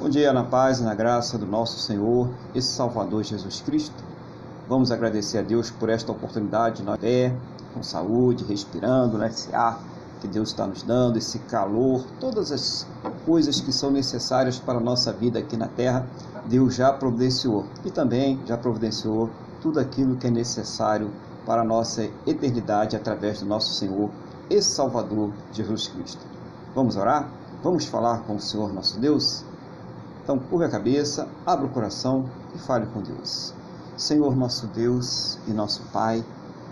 Bom dia, na paz e na graça do nosso Senhor e Salvador Jesus Cristo. Vamos agradecer a Deus por esta oportunidade, nós pé, com saúde, respirando, né, esse ar que Deus está nos dando, esse calor, todas as coisas que são necessárias para a nossa vida aqui na terra, Deus já providenciou. E também já providenciou tudo aquilo que é necessário para a nossa eternidade através do nosso Senhor e Salvador Jesus Cristo. Vamos orar? Vamos falar com o Senhor nosso Deus? Então, curva a cabeça, abra o coração e fale com Deus. Senhor nosso Deus e nosso Pai,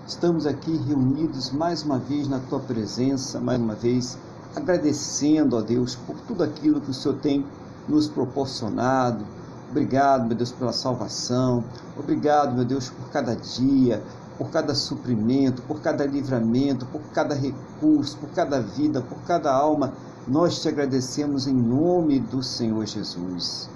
estamos aqui reunidos mais uma vez na Tua presença, mais uma vez agradecendo a Deus por tudo aquilo que o Senhor tem nos proporcionado. Obrigado, meu Deus, pela salvação. Obrigado, meu Deus, por cada dia, por cada suprimento, por cada livramento, por cada recurso, por cada vida, por cada alma nós te agradecemos em nome do Senhor Jesus.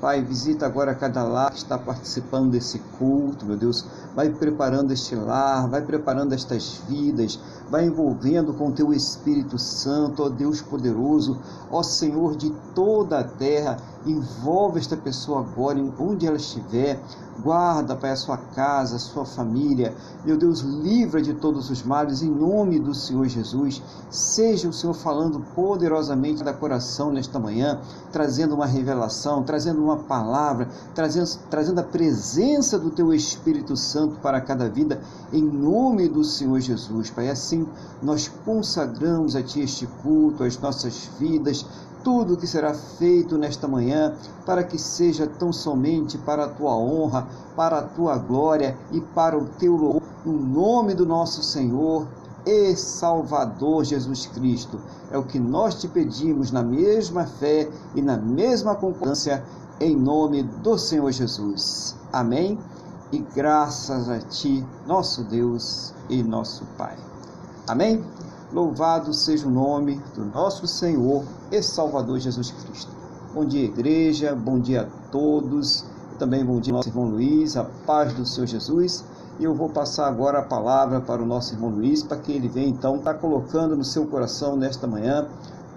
Pai, visita agora cada lar que está participando desse culto, meu Deus. Vai preparando este lar, vai preparando estas vidas, vai envolvendo com teu Espírito Santo, ó Deus poderoso, ó Senhor de toda a terra. Envolve esta pessoa agora, onde ela estiver. Guarda, Pai, a sua casa, a sua família. Meu Deus, livra de todos os males, em nome do Senhor Jesus. Seja o Senhor falando poderosamente da coração nesta manhã, trazendo uma revelação, trazendo uma palavra, trazendo, trazendo a presença do Teu Espírito Santo para cada vida, em nome do Senhor Jesus. Pai, assim nós consagramos a Ti este culto, as nossas vidas, tudo que será feito nesta manhã, para que seja tão somente para a tua honra, para a tua glória e para o teu louvor, no nome do nosso Senhor e Salvador Jesus Cristo. É o que nós te pedimos na mesma fé e na mesma concordância, em nome do Senhor Jesus. Amém. E graças a ti, nosso Deus e nosso Pai. Amém. Louvado seja o nome do nosso Senhor e Salvador Jesus Cristo. Bom dia, igreja, bom dia a todos. Também bom dia, nosso irmão Luiz, a paz do Senhor Jesus. E eu vou passar agora a palavra para o nosso irmão Luiz, para que ele venha então estar tá colocando no seu coração nesta manhã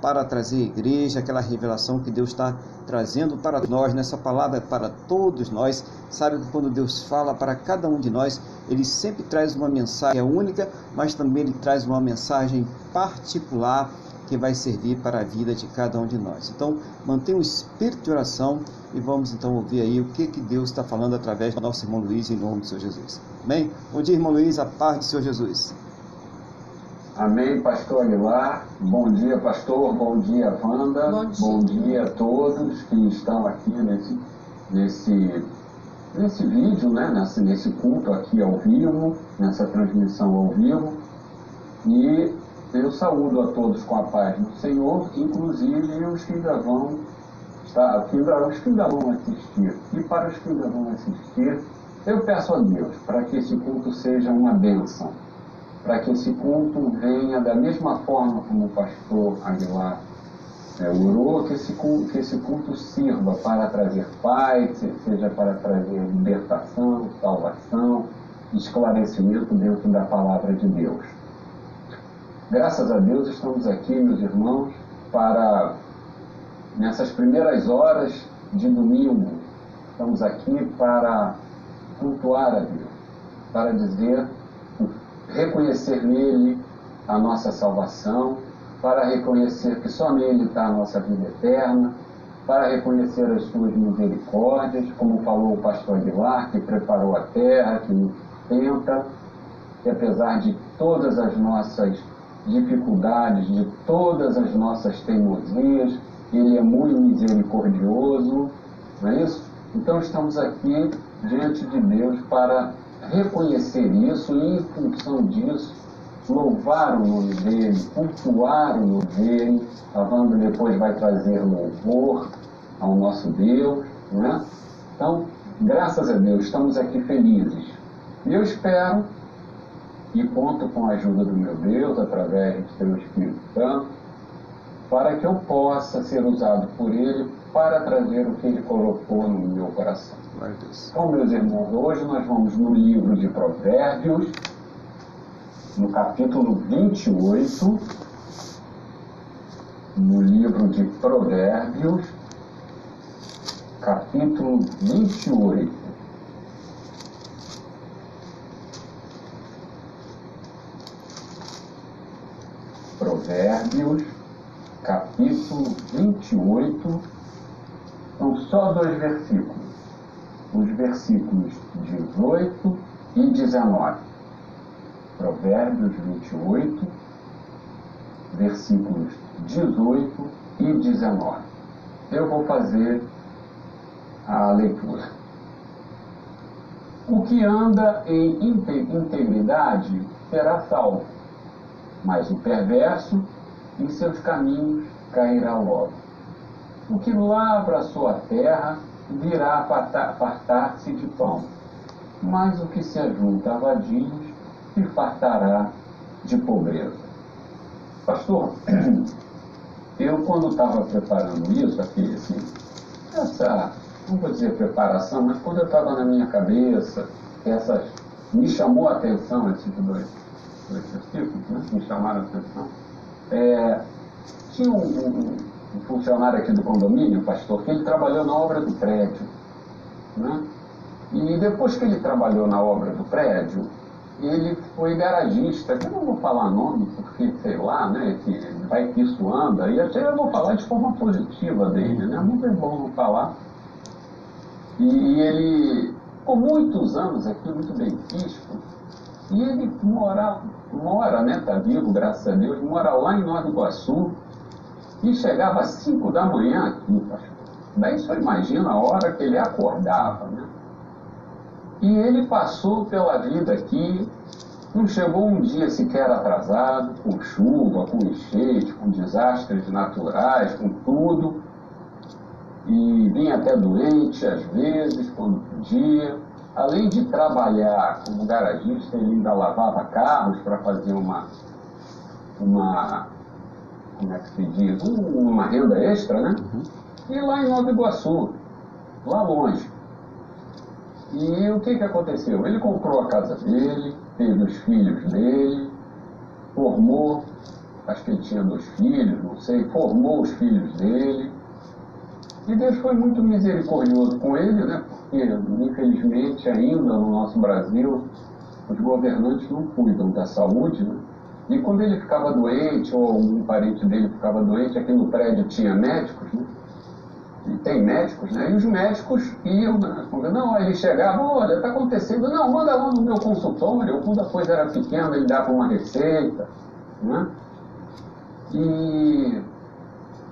para trazer à igreja aquela revelação que Deus está trazendo para nós, nessa palavra para todos nós. Sabe que quando Deus fala para cada um de nós, Ele sempre traz uma mensagem única, mas também Ele traz uma mensagem particular que vai servir para a vida de cada um de nós. Então, mantenha o espírito de oração e vamos então ouvir aí o que, que Deus está falando através do nosso irmão Luiz, em nome do Senhor Jesus. Amém? Bom dia, irmão Luiz, a paz do Senhor Jesus. Amém, pastor Aguilar. Bom dia, pastor. Bom dia, Wanda. Bom dia, Bom dia a todos que estão aqui nesse, nesse, nesse vídeo, né? nesse, nesse culto aqui ao vivo, nessa transmissão ao vivo. E eu saúdo a todos com a paz do Senhor, inclusive os que ainda vão estar, os que ainda vão assistir. E para os que ainda vão assistir, eu peço a Deus para que esse culto seja uma bênção para que esse culto venha da mesma forma como o pastor Aguilar é, orou, que esse, culto, que esse culto sirva para trazer paz, seja para trazer libertação, salvação, esclarecimento dentro da palavra de Deus. Graças a Deus estamos aqui, meus irmãos, para nessas primeiras horas de domingo, estamos aqui para cultuar a Deus, para dizer reconhecer nele a nossa salvação, para reconhecer que só nele está a nossa vida eterna, para reconhecer as suas misericórdias, como falou o pastor Aguilar, que preparou a terra, que nos sustenta, que apesar de todas as nossas dificuldades, de todas as nossas teimosias, ele é muito misericordioso, não é isso? Então estamos aqui diante de Deus para reconhecer isso e, em função disso, louvar o nome dele, cultuar o nome dele. A Wanda depois vai trazer louvor ao nosso Deus. Né? Então, graças a Deus, estamos aqui felizes. E eu espero e conto com a ajuda do meu Deus, através do seu Espírito Santo, para que eu possa ser usado por ele para trazer o que ele colocou no meu coração. Então, meus irmãos, hoje nós vamos no livro de Provérbios, no capítulo 28, no livro de Provérbios, capítulo 28. Provérbios, capítulo 28, são só dois versículos, os versículos 18 e 19. Provérbios 28, versículos 18 e 19. Eu vou fazer a leitura. O que anda em integridade será salvo, mas o perverso em seus caminhos cairá logo. O que lavra a sua terra virá fartar-se de pão, mas o que se ajunta a vadios se fartará de pobreza. Pastor, eu quando estava preparando isso aqui, assim, essa, não vou dizer preparação, mas quando eu estava na minha cabeça, essas, me chamou a atenção esses dois, dois versículos, né? me chamaram a atenção. É, tinha um, um, um, funcionário aqui do condomínio, pastor, que ele trabalhou na obra do prédio. Né? E depois que ele trabalhou na obra do prédio, ele foi garagista, que eu não vou falar nome, porque sei lá, né, que vai que isso anda, e até eu vou falar de forma positiva dele, né, muito é bom falar. E ele, por muitos anos aqui, muito bem visto, e ele mora, mora, né, tá vivo, graças a Deus, mora lá em Nova Iguaçu, e chegava às 5 da manhã aqui, Daí só imagina a hora que ele acordava, né? E ele passou pela vida aqui, não chegou um dia sequer atrasado, com chuva, com enchente, com desastres naturais, com tudo. E vinha até doente às vezes, quando podia. Além de trabalhar como garagista, ele ainda lavava carros para fazer uma, uma, como é que se diz, uma renda extra, né? Uhum. E lá em Nova Iguaçu, lá longe. E o que, que aconteceu? Ele comprou a casa dele, teve os filhos dele, formou, acho que ele tinha dois filhos, não sei, formou os filhos dele. E Deus foi muito misericordioso com ele, né? Porque, infelizmente, ainda no nosso Brasil, os governantes não cuidam da saúde, né? E quando ele ficava doente, ou algum parente dele ficava doente, aqui no prédio tinha médicos, né? tem médicos, né? E os médicos iam, né? não, ele chegava, olha, está acontecendo, não, manda lá no meu consultório, quando a coisa era pequena, ele dava uma receita, né? E,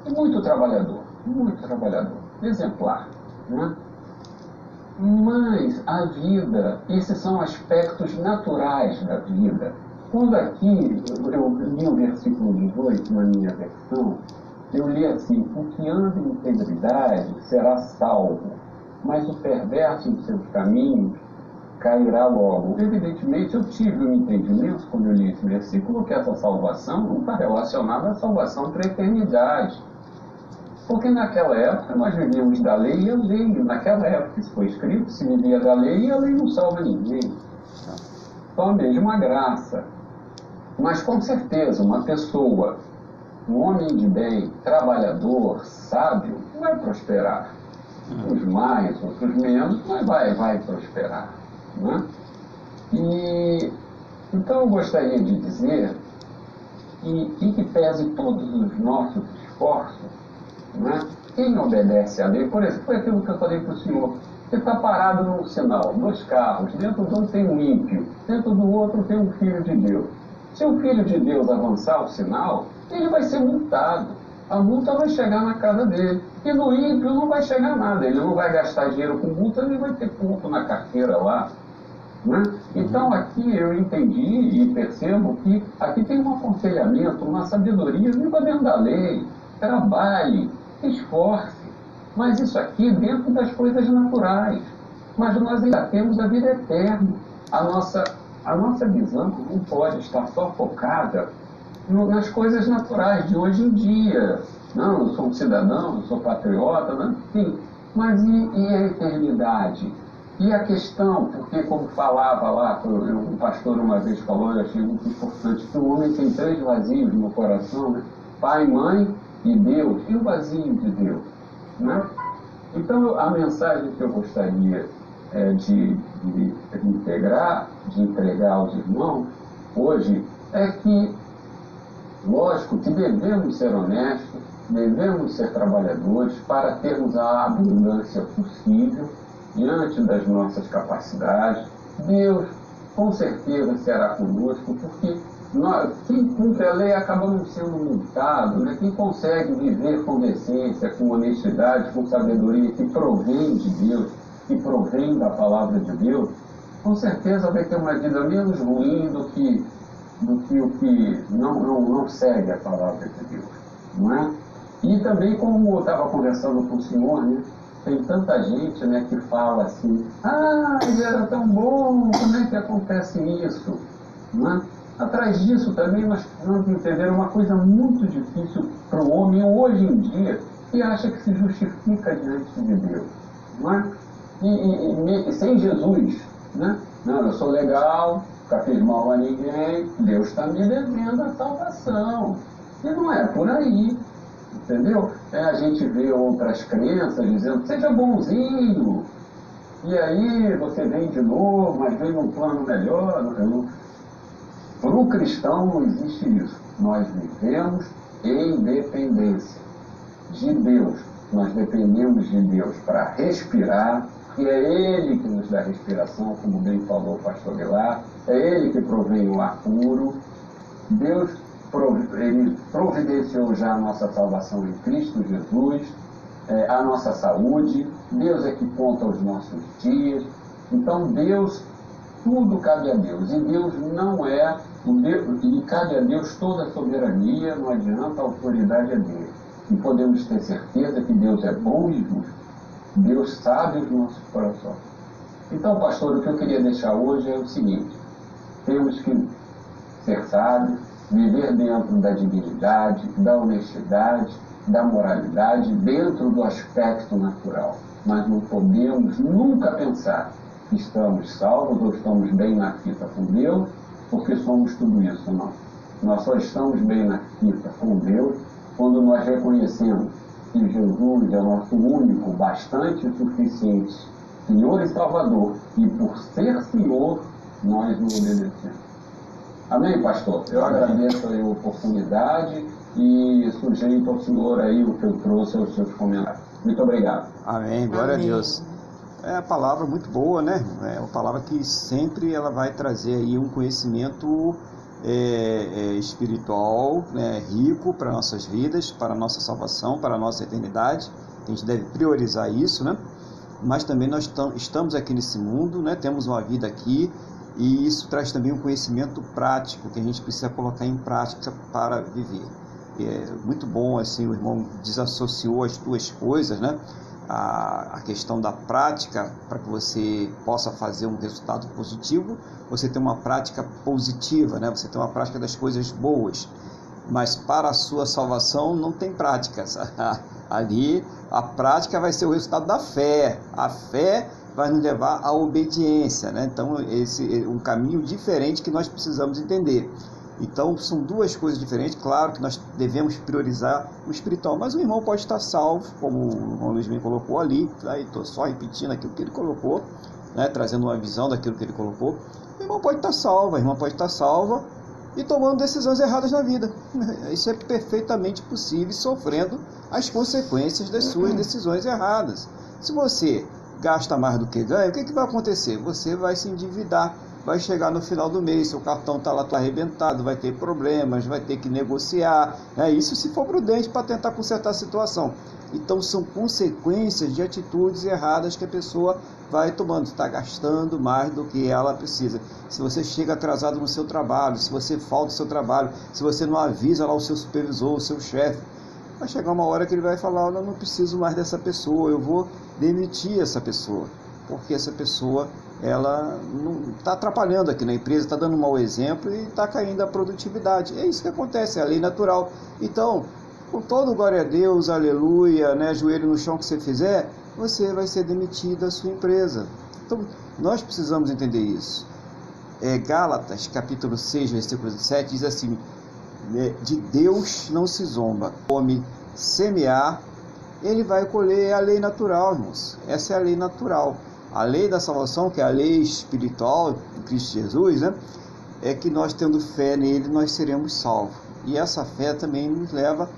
e muito trabalhador, muito trabalhador, exemplar, né? Mas a vida, esses são aspectos naturais da vida. Quando aqui, eu li o versículo 18 na minha versão, eu li assim: o que anda em integridade será salvo, mas o perverso em seus caminhos cairá logo. Evidentemente, eu tive um entendimento, quando eu li esse versículo, que essa salvação não está relacionada à salvação para a eternidade. Porque naquela época nós vivíamos da lei e a lei, naquela época isso foi escrito, se vivia da lei e a lei não salva ninguém. Então a mesma graça. Mas com certeza, uma pessoa um homem de bem, trabalhador, sábio, vai prosperar. Uns mais, outros menos, mas vai, vai prosperar. Né? E, então eu gostaria de dizer que, em que pese todos os nossos esforços, né? quem obedece à lei, por exemplo, foi aquilo que eu falei para o senhor, você está parado num sinal, dois carros, dentro de um tem um ímpio, dentro do outro tem um filho de Deus. Se o filho de Deus avançar o sinal, ele vai ser multado. A multa vai chegar na casa dele. E no ímpio não vai chegar nada. Ele não vai gastar dinheiro com multa, nem vai ter ponto na carteira lá. Né? Então aqui eu entendi e percebo que aqui tem um aconselhamento, uma sabedoria, viva dentro da lei, trabalhe, esforce. Mas isso aqui dentro das coisas naturais. Mas nós ainda temos a vida eterna. A nossa, a nossa visão não pode estar só focada nas coisas naturais de hoje em dia. Não, eu sou um cidadão, eu sou patriota, né? enfim. Mas e, e, a eternidade? E a questão, porque como falava lá, um pastor uma vez falou, eu achei muito importante, que o homem tem três vazios no coração, né? pai, mãe e Deus. E o vazio de Deus? Né? Então, a mensagem que eu gostaria é, de, de integrar, de entregar aos irmãos hoje, é que, lógico, que devemos ser honestos, devemos ser trabalhadores para termos a abundância possível diante das nossas capacidades. Deus, com certeza, será conosco, porque nós, quem cumpre a lei acaba não sendo multado, né? quem consegue viver com decência, com honestidade, com sabedoria, que provém de Deus, que provém da palavra de Deus, com certeza vai ter uma vida menos ruim do que, do que o que não, não, não segue a palavra de Deus. Não é? E também, como eu estava conversando com o senhor, né? tem tanta gente né, que fala assim, ah, ele era tão bom, como é que acontece isso? Não é? Atrás disso também nós precisamos entender uma coisa muito difícil para o homem hoje em dia, que acha que se justifica diante de Deus. Não é? E, e, e sem Jesus, né? Não, eu sou legal, nunca fiz mal a ninguém, Deus está me devendo a salvação. E não é por aí. Entendeu? É, a gente vê outras crenças dizendo, seja bonzinho. E aí você vem de novo, mas vem num plano melhor. Para o cristão não existe isso. Nós vivemos em dependência de Deus. Nós dependemos de Deus para respirar, e é Ele que nos dá respiração, como bem falou o pastor Guilar, é Ele que provém o ar puro. Deus ele providenciou já a nossa salvação em Cristo Jesus, é, a nossa saúde, Deus é que conta os nossos dias. Então Deus tudo cabe a Deus. E Deus não é, e cabe a Deus toda a soberania, não adianta, a autoridade é dele. E podemos ter certeza que Deus é bom e justo. Deus sabe os nossos corações. Então, pastor, o que eu queria deixar hoje é o seguinte: temos que ser sábios, viver dentro da dignidade, da honestidade, da moralidade, dentro do aspecto natural. Mas não podemos nunca pensar estamos salvos ou estamos bem na fita com Deus, porque somos tudo isso, não. Nós só estamos bem na fita com Deus quando nós reconhecemos que Jesus é nosso único, bastante suficiente Senhor e Salvador, e por ser Senhor, nós nos obedecemos. Amém, pastor? Eu Amém. agradeço a oportunidade e sujeito ao senhor aí o que eu trouxe aos seus comentários. Muito obrigado. Amém, glória Amém. a Deus é a palavra muito boa, né? É uma palavra que sempre ela vai trazer aí um conhecimento é, é, espiritual né, rico para nossas vidas, para nossa salvação, para nossa eternidade. A gente deve priorizar isso, né? Mas também nós estamos aqui nesse mundo, né? Temos uma vida aqui e isso traz também um conhecimento prático que a gente precisa colocar em prática para viver. É muito bom assim, o irmão desassociou as duas coisas, né? A, a questão da prática para que você possa fazer um resultado positivo, você tem uma prática positiva, né? você tem uma prática das coisas boas. Mas para a sua salvação não tem práticas. Ali a prática vai ser o resultado da fé. A fé vai nos levar à obediência. Né? Então, esse é um caminho diferente que nós precisamos entender. Então são duas coisas diferentes. Claro que nós devemos priorizar o espiritual, mas o irmão pode estar salvo, como o irmão Luiz bem colocou ali. Aí estou só repetindo aquilo que ele colocou, né, trazendo uma visão daquilo que ele colocou. O irmão pode estar salvo, a irmã pode estar salva e tomando decisões erradas na vida. Isso é perfeitamente possível, sofrendo as consequências das suas decisões erradas. Se você gasta mais do que ganha, o que, que vai acontecer? Você vai se endividar vai chegar no final do mês, seu cartão está lá tá arrebentado, vai ter problemas, vai ter que negociar. É isso se for prudente para tentar consertar a situação. Então são consequências de atitudes erradas que a pessoa vai tomando, está gastando mais do que ela precisa. Se você chega atrasado no seu trabalho, se você falta o seu trabalho, se você não avisa lá o seu supervisor, o seu chefe, vai chegar uma hora que ele vai falar, eu não preciso mais dessa pessoa, eu vou demitir essa pessoa, porque essa pessoa ela está atrapalhando aqui na empresa, está dando um mau exemplo e está caindo a produtividade. É isso que acontece, é a lei natural. Então, com todo glória a Deus, aleluia, né, joelho no chão que você fizer, você vai ser demitido da sua empresa. Então, nós precisamos entender isso. É, Gálatas, capítulo 6, versículo 7, diz assim: né, De Deus não se zomba, come semear ele vai colher a lei natural, irmãos. Essa é a lei natural. A lei da salvação, que é a lei espiritual de Cristo Jesus, né? é que nós tendo fé nele, nós seremos salvos. E essa fé também nos leva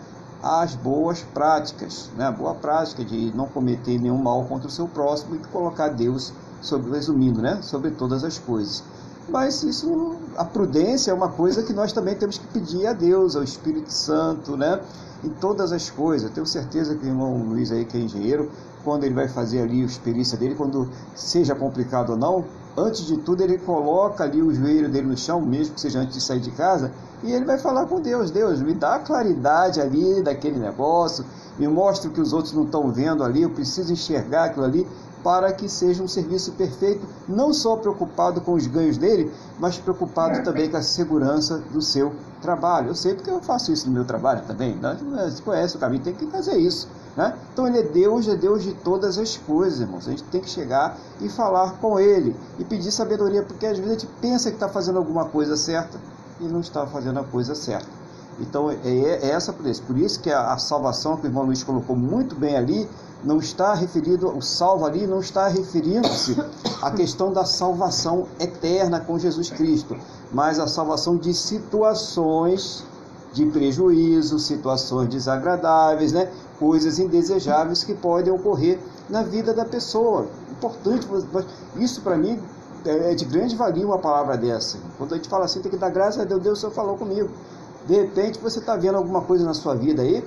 às boas práticas, né? a boa prática de não cometer nenhum mal contra o seu próximo e colocar Deus, sobre, resumindo, né? sobre todas as coisas. Mas isso, a prudência é uma coisa que nós também temos que pedir a Deus, ao Espírito Santo, né? Em todas as coisas. tenho certeza que o irmão Luiz aí, que é engenheiro, quando ele vai fazer ali a experiência dele, quando seja complicado ou não, antes de tudo ele coloca ali o joelho dele no chão, mesmo que seja antes de sair de casa, e ele vai falar com Deus, Deus, me dá claridade ali daquele negócio, me mostra o que os outros não estão vendo ali, eu preciso enxergar aquilo ali, para que seja um serviço perfeito, não só preocupado com os ganhos dele, mas preocupado também com a segurança do seu trabalho. Eu sei porque eu faço isso no meu trabalho também. Né? Você conhece o caminho, tem que fazer isso. Né? Então ele é Deus, é Deus de todas as coisas, irmãos. A gente tem que chegar e falar com ele e pedir sabedoria, porque às vezes a gente pensa que está fazendo alguma coisa certa e não está fazendo a coisa certa. Então é, é essa por isso. Por isso que a, a salvação que o irmão Luiz colocou muito bem ali não está referido, o salvo ali não está referindo-se à questão da salvação eterna com Jesus Cristo, mas a salvação de situações de prejuízo, situações desagradáveis, né? coisas indesejáveis que podem ocorrer na vida da pessoa. Importante, isso para mim é de grande valia uma palavra dessa. Quando a gente fala assim, tem que dar graças a Deus, Deus só falou comigo. De repente você está vendo alguma coisa na sua vida aí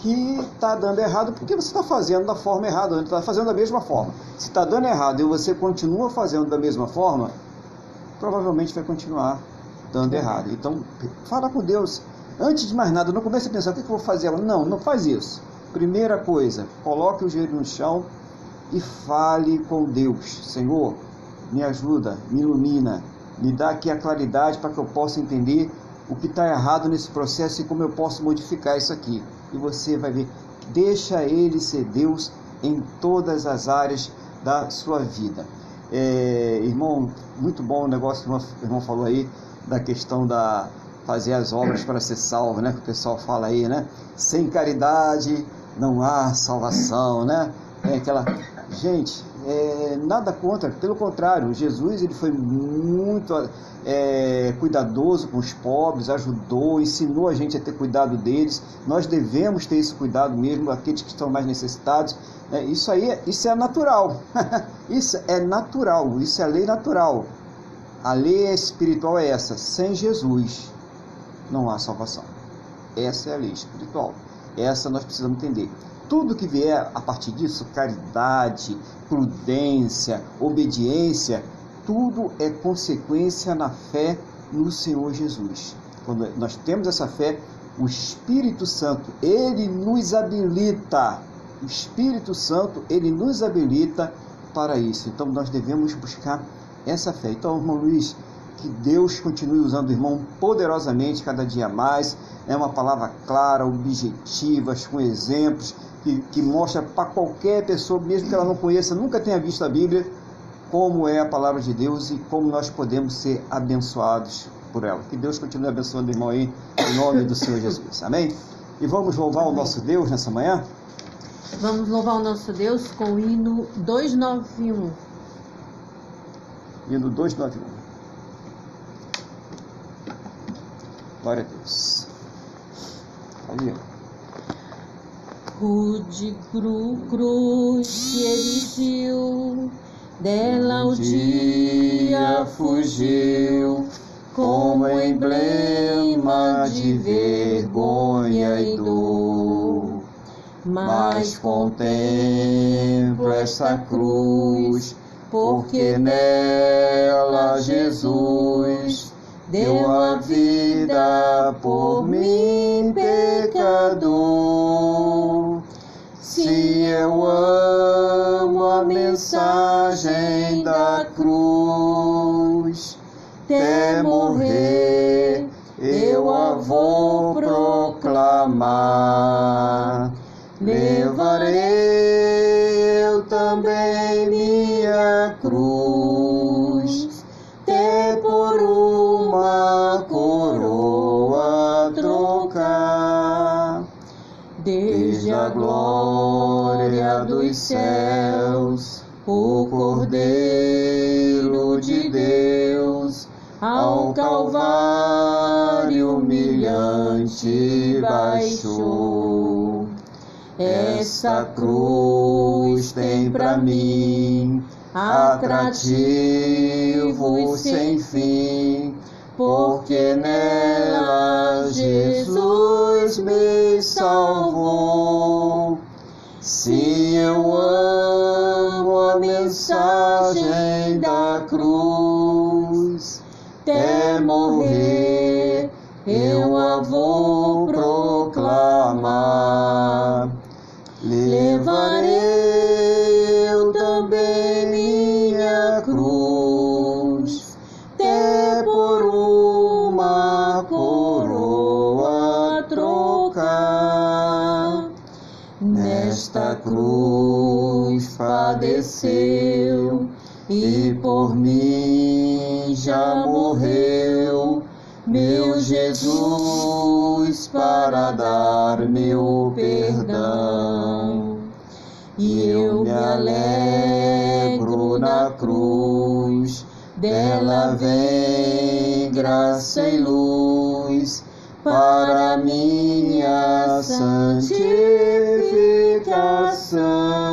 que está dando errado porque você está fazendo da forma errada, está fazendo da mesma forma. Se está dando errado e você continua fazendo da mesma forma, provavelmente vai continuar dando errado. Então, fala com Deus. Antes de mais nada, não comece a pensar o que eu vou fazer. Não, não faz isso. Primeira coisa, coloque o joelho no chão e fale com Deus. Senhor, me ajuda, me ilumina, me dá aqui a claridade para que eu possa entender o que está errado nesse processo e como eu posso modificar isso aqui e você vai ver. Deixa Ele ser Deus em todas as áreas da sua vida. É, irmão, muito bom o negócio que o irmão falou aí da questão da fazer as obras para ser salvo, né? Que o pessoal fala aí, né? Sem caridade não há salvação, né? É aquela gente, é, nada contra, pelo contrário, Jesus ele foi muito é, cuidadoso com os pobres, ajudou, ensinou a gente a ter cuidado deles. Nós devemos ter esse cuidado mesmo, aqueles que estão mais necessitados. É, isso aí, isso é natural. isso é natural, isso é a lei natural. A lei espiritual é essa: sem Jesus não há salvação. Essa é a lei espiritual. Essa nós precisamos entender tudo que vier a partir disso, caridade, prudência, obediência, tudo é consequência na fé no Senhor Jesus. Quando nós temos essa fé, o Espírito Santo, ele nos habilita. O Espírito Santo, ele nos habilita para isso. Então nós devemos buscar essa fé. Então, irmão Luiz, que Deus continue usando o irmão poderosamente cada dia mais. É uma palavra clara, objetiva, com exemplos que, que mostra para qualquer pessoa, mesmo que ela não conheça, nunca tenha visto a Bíblia, como é a palavra de Deus e como nós podemos ser abençoados por ela. Que Deus continue abençoando o irmão aí, em nome do Senhor Jesus. Amém? E vamos louvar Amém. o nosso Deus nessa manhã? Vamos louvar o nosso Deus com o hino 291. Hino 291. Glória a Deus. Aí, ó rude cru, cruz que erigiu, dela o dia fugiu, como emblema de vergonha e dor. Mas contemplo essa cruz, porque nela Jesus deu a vida por mim, pecador. Se eu amo a mensagem da cruz, até morrer eu a vou proclamar. Levarei eu também minha cruz até por uma coroa trocar. Desde a glória dos céus, o Cordeiro de Deus, ao Calvário humilhante baixou. Essa cruz tem para mim atrativo sem cruz padeceu e por mim já morreu, meu Jesus, para dar meu perdão. E eu me alegro na cruz, dela vem graça e luz para minha santificação.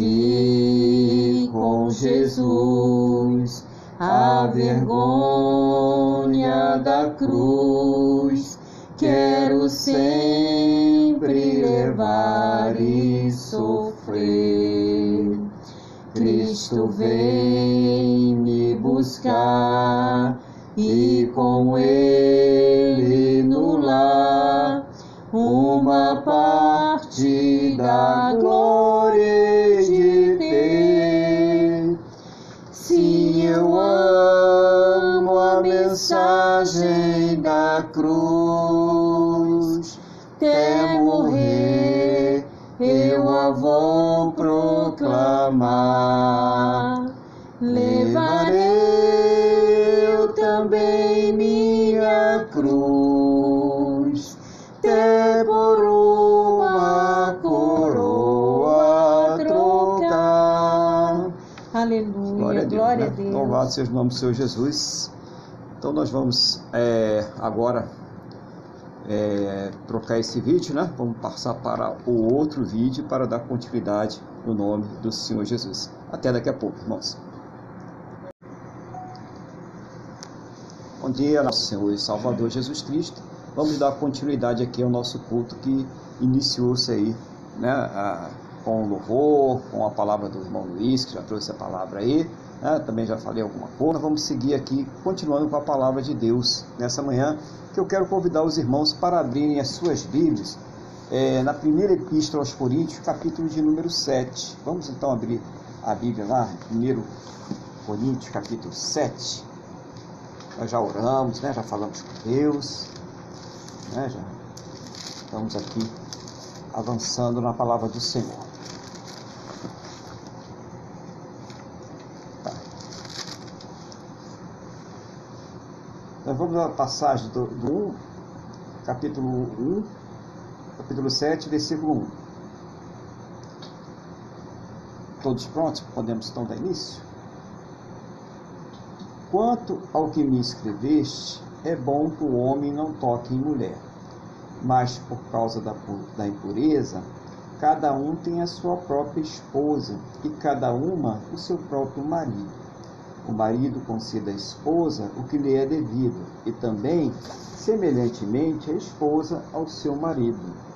Aqui com Jesus, a vergonha da cruz, quero sempre levar e sofrer. Cristo vem me buscar e com ele Levarei também minha cruz, até por uma coroa trocar. Aleluia, glória a Deus. Glória né? a Deus. Louvado seja o nome do Senhor Jesus. Então nós vamos é, agora é, trocar esse vídeo, né? Vamos passar para o outro vídeo para dar continuidade no nome do Senhor Jesus. Até daqui a pouco, irmãos. Bom dia, nosso Senhor e Salvador Jesus Cristo. Vamos dar continuidade aqui ao nosso culto que iniciou-se aí, né, a, com louvor, com a palavra do irmão Luiz, que já trouxe a palavra aí, né, também já falei alguma coisa. Vamos seguir aqui, continuando com a palavra de Deus nessa manhã, que eu quero convidar os irmãos para abrirem as suas Bíblias é, na primeira epístola aos Coríntios, capítulo de número 7. Vamos então abrir a Bíblia lá, 1 Coríntios, capítulo 7. Nós já oramos, né? já falamos com Deus, né? já estamos aqui avançando na palavra do Senhor. Tá. Nós vamos à passagem do, do 1, capítulo 1, capítulo 7, versículo 1. Todos prontos? Podemos então dar início? Quanto ao que me escreveste, é bom que o homem não toque em mulher. Mas por causa da, da impureza, cada um tem a sua própria esposa e cada uma o seu próprio marido. O marido conceda à esposa o que lhe é devido, e também, semelhantemente, a esposa ao seu marido.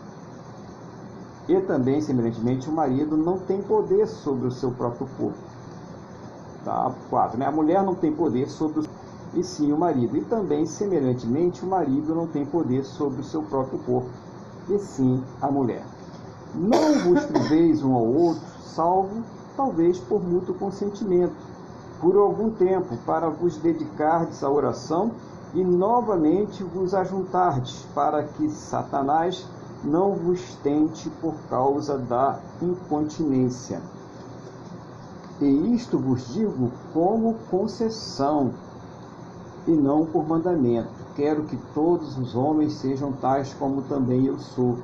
E também, semelhantemente, o marido não tem poder sobre o seu próprio corpo Tá? 4. Né? A mulher não tem poder sobre o e sim o marido. E também, semelhantemente, o marido não tem poder sobre o seu próprio corpo, e sim a mulher. Não vos priveis um ao outro, salvo talvez por mútuo consentimento, por algum tempo, para vos dedicardes à oração e novamente vos ajuntardes, para que Satanás não vos tente por causa da incontinência. E isto vos digo como concessão, e não por mandamento. Quero que todos os homens sejam tais como também eu sou.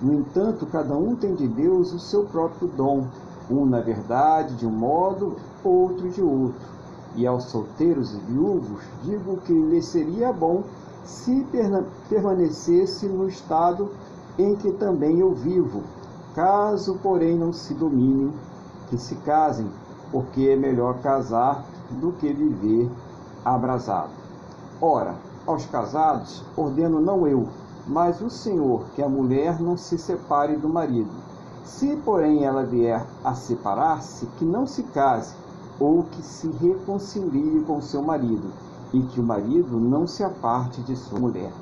No entanto, cada um tem de Deus o seu próprio dom, um na verdade de um modo, outro de outro. E aos solteiros e viúvos digo que lhes seria bom se permanecesse no estado em que também eu vivo. Caso, porém, não se dominem, que se casem, porque é melhor casar do que viver abrasado. Ora, aos casados ordeno não eu, mas o Senhor que a mulher não se separe do marido. Se, porém, ela vier a separar-se, que não se case, ou que se reconcilie com seu marido, e que o marido não se aparte de sua mulher.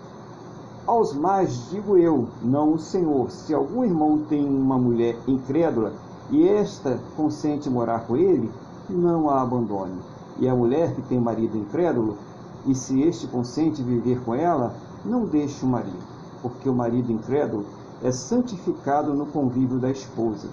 Aos mais digo eu, não o Senhor, se algum irmão tem uma mulher incrédula e esta consente morar com ele, não a abandone. E a mulher que tem marido incrédulo, e se este consente viver com ela, não deixe o marido, porque o marido incrédulo é santificado no convívio da esposa,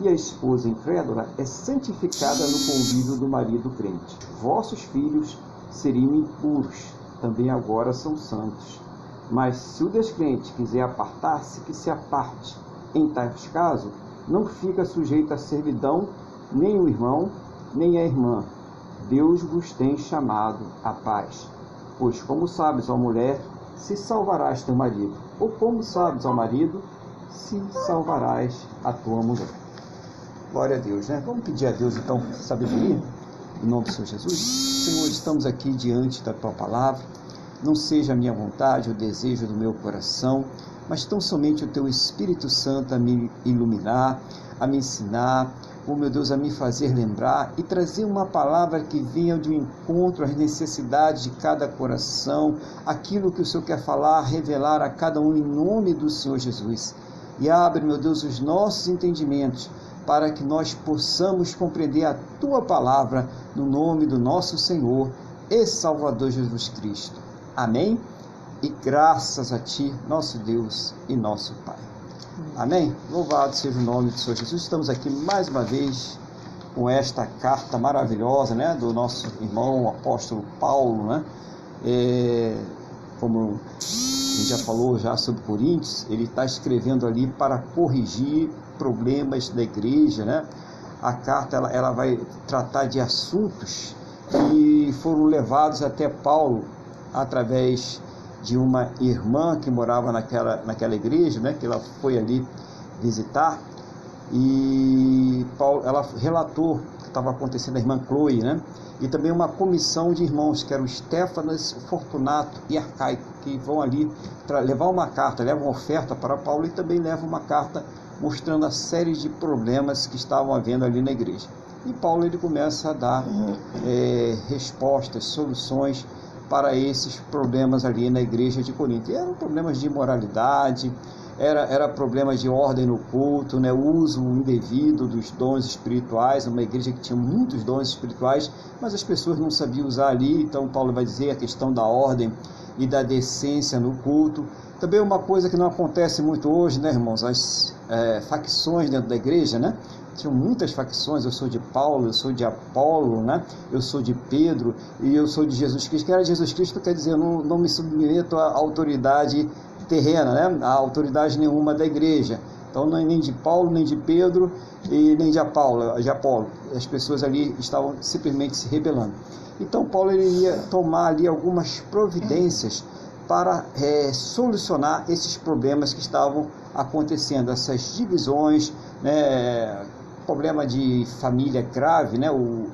e a esposa incrédula é santificada no convívio do marido crente. Vossos filhos seriam impuros, também agora são santos. Mas se o descrente quiser apartar-se, que se aparte. Em tais casos, não fica sujeito à servidão nem o irmão, nem a irmã. Deus vos tem chamado à paz. Pois como sabes, ó mulher, se salvarás teu marido, ou como sabes, ó marido, se salvarás a tua mulher. Glória a Deus, né? Vamos pedir a Deus então sabedoria, em nome do Senhor Jesus. Senhor, estamos aqui diante da tua palavra não seja a minha vontade, o desejo do meu coração, mas tão somente o teu Espírito Santo a me iluminar, a me ensinar, oh meu Deus, a me fazer lembrar e trazer uma palavra que venha de um encontro às necessidades de cada coração, aquilo que o Senhor quer falar, revelar a cada um em nome do Senhor Jesus. E abre, meu Deus, os nossos entendimentos para que nós possamos compreender a tua palavra no nome do nosso Senhor e Salvador Jesus Cristo. Amém? E graças a Ti, nosso Deus e nosso Pai. Amém? Louvado seja o nome do Senhor Jesus. Estamos aqui mais uma vez com esta carta maravilhosa, né, do nosso irmão o apóstolo Paulo, né? É, como a gente já falou já sobre Coríntios, ele está escrevendo ali para corrigir problemas da igreja, né? A carta ela, ela vai tratar de assuntos que foram levados até Paulo através de uma irmã que morava naquela, naquela igreja, né, que ela foi ali visitar, e Paulo, ela relatou o que estava acontecendo a irmã Chloe, né, e também uma comissão de irmãos, que eram Stefanas, Fortunato e Arcaico, que vão ali levar uma carta, levam uma oferta para Paulo e também levam uma carta mostrando a série de problemas que estavam havendo ali na igreja. E Paulo ele começa a dar é, respostas, soluções para esses problemas ali na igreja de Corinto. E eram problemas de moralidade, era, era problemas de ordem no culto, né, o uso indevido dos dons espirituais, uma igreja que tinha muitos dons espirituais, mas as pessoas não sabiam usar ali, então Paulo vai dizer a questão da ordem e da decência no culto. Também uma coisa que não acontece muito hoje, né, irmãos, as é, facções dentro da igreja, né? tinham muitas facções, eu sou de Paulo, eu sou de Apolo, né? eu sou de Pedro e eu sou de Jesus Cristo. Que era Jesus Cristo quer dizer, eu não, não me submeto à autoridade terrena, né? a autoridade nenhuma da igreja. Então é nem de Paulo, nem de Pedro e nem de Apolo, de Apolo. As pessoas ali estavam simplesmente se rebelando. Então Paulo ele ia tomar ali algumas providências para é, solucionar esses problemas que estavam acontecendo, essas divisões, né, problema de família grave, né? O,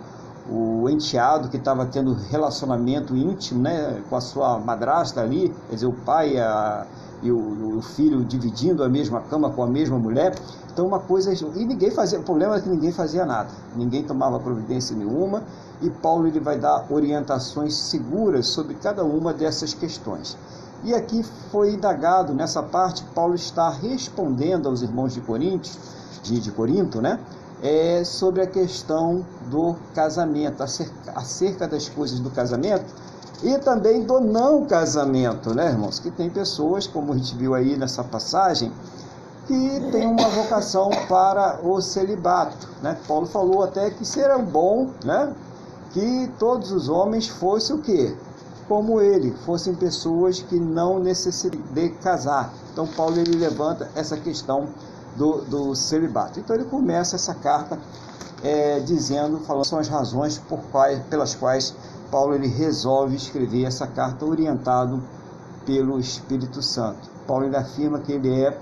o enteado que estava tendo relacionamento íntimo, né, com a sua madrasta ali, quer dizer, o pai a, e o, o, filho dividindo a mesma cama com a mesma mulher. Então uma coisa e ninguém fazia, o problema é que ninguém fazia nada, ninguém tomava providência nenhuma. E Paulo ele vai dar orientações seguras sobre cada uma dessas questões. E aqui foi indagado, nessa parte, Paulo está respondendo aos irmãos de Corinto, de, de Corinto, né? É, sobre a questão do casamento, acerca, acerca das coisas do casamento e também do não casamento, né, irmãos? Que tem pessoas, como a gente viu aí nessa passagem, que tem uma vocação para o celibato, né? Paulo falou até que seria bom, né, que todos os homens fossem o quê? Como ele, fossem pessoas que não necessitam de casar. Então Paulo ele levanta essa questão do, do celibato. Então ele começa essa carta é, dizendo, falando são as razões por quais, pelas quais Paulo ele resolve escrever essa carta orientado pelo Espírito Santo. Paulo ele afirma que ele é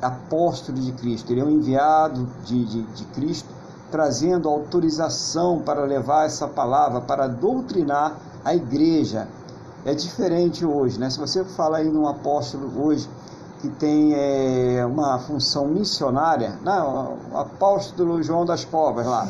apóstolo de Cristo, ele é um enviado de, de, de Cristo, trazendo autorização para levar essa palavra, para doutrinar a igreja. É diferente hoje, né? Se você fala aí num apóstolo hoje que tem é, uma função missionária, não, o apóstolo João das Covas lá,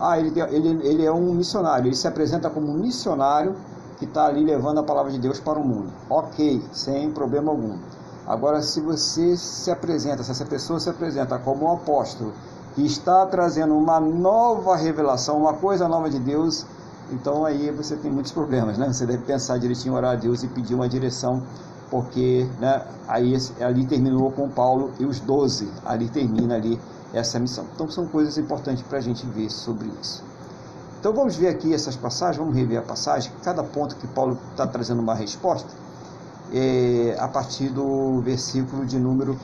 ah, ele, ele, ele é um missionário, ele se apresenta como um missionário que está ali levando a palavra de Deus para o mundo. Ok, sem problema algum. Agora, se você se apresenta, se essa pessoa se apresenta como um apóstolo que está trazendo uma nova revelação, uma coisa nova de Deus, então aí você tem muitos problemas, né? Você deve pensar direitinho, orar a Deus e pedir uma direção, porque né, aí ali terminou com Paulo e os doze, ali termina ali essa missão. Então são coisas importantes para a gente ver sobre isso. Então vamos ver aqui essas passagens, vamos rever a passagem, cada ponto que Paulo está trazendo uma resposta, é, a partir do versículo de número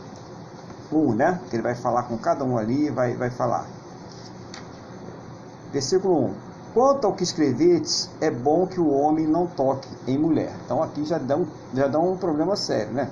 1, né? Que ele vai falar com cada um ali, vai, vai falar. Versículo 1. Quanto ao que escrevetes, é bom que o homem não toque em mulher. Então aqui já dá um, já dá um problema sério, né?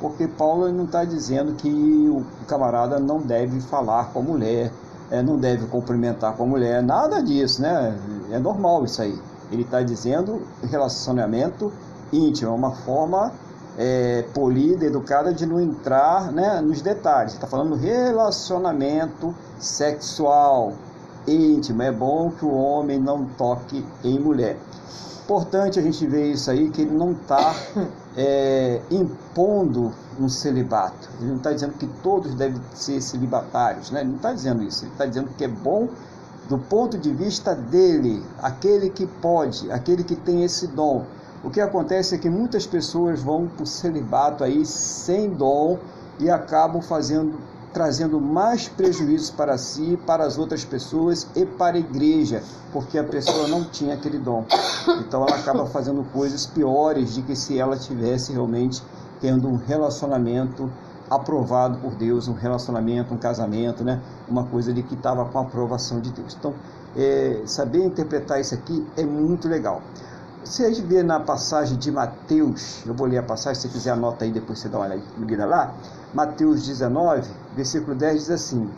porque Paulo não está dizendo que o camarada não deve falar com a mulher, é, não deve cumprimentar com a mulher, nada disso, né? É normal isso aí. Ele está dizendo relacionamento íntimo, é uma forma é, polida, educada de não entrar né, nos detalhes. Está falando relacionamento sexual íntimo. É bom que o homem não toque em mulher. Importante a gente ver isso aí, que ele não está é, impondo um celibato. Ele não está dizendo que todos devem ser celibatários, né? ele não está dizendo isso. Ele está dizendo que é bom do ponto de vista dele, aquele que pode, aquele que tem esse dom. O que acontece é que muitas pessoas vão para o celibato aí sem dom e acabam fazendo trazendo mais prejuízos para si, para as outras pessoas e para a igreja, porque a pessoa não tinha aquele dom. Então ela acaba fazendo coisas piores de que se ela tivesse realmente tendo um relacionamento aprovado por Deus, um relacionamento, um casamento, né? Uma coisa de que estava com a aprovação de Deus. Então, é, saber interpretar isso aqui é muito legal. Se a gente vê na passagem de Mateus, eu vou ler a passagem, se quiser anota aí, depois você dá uma olhada lá. Mateus 19, versículo 10 diz assim: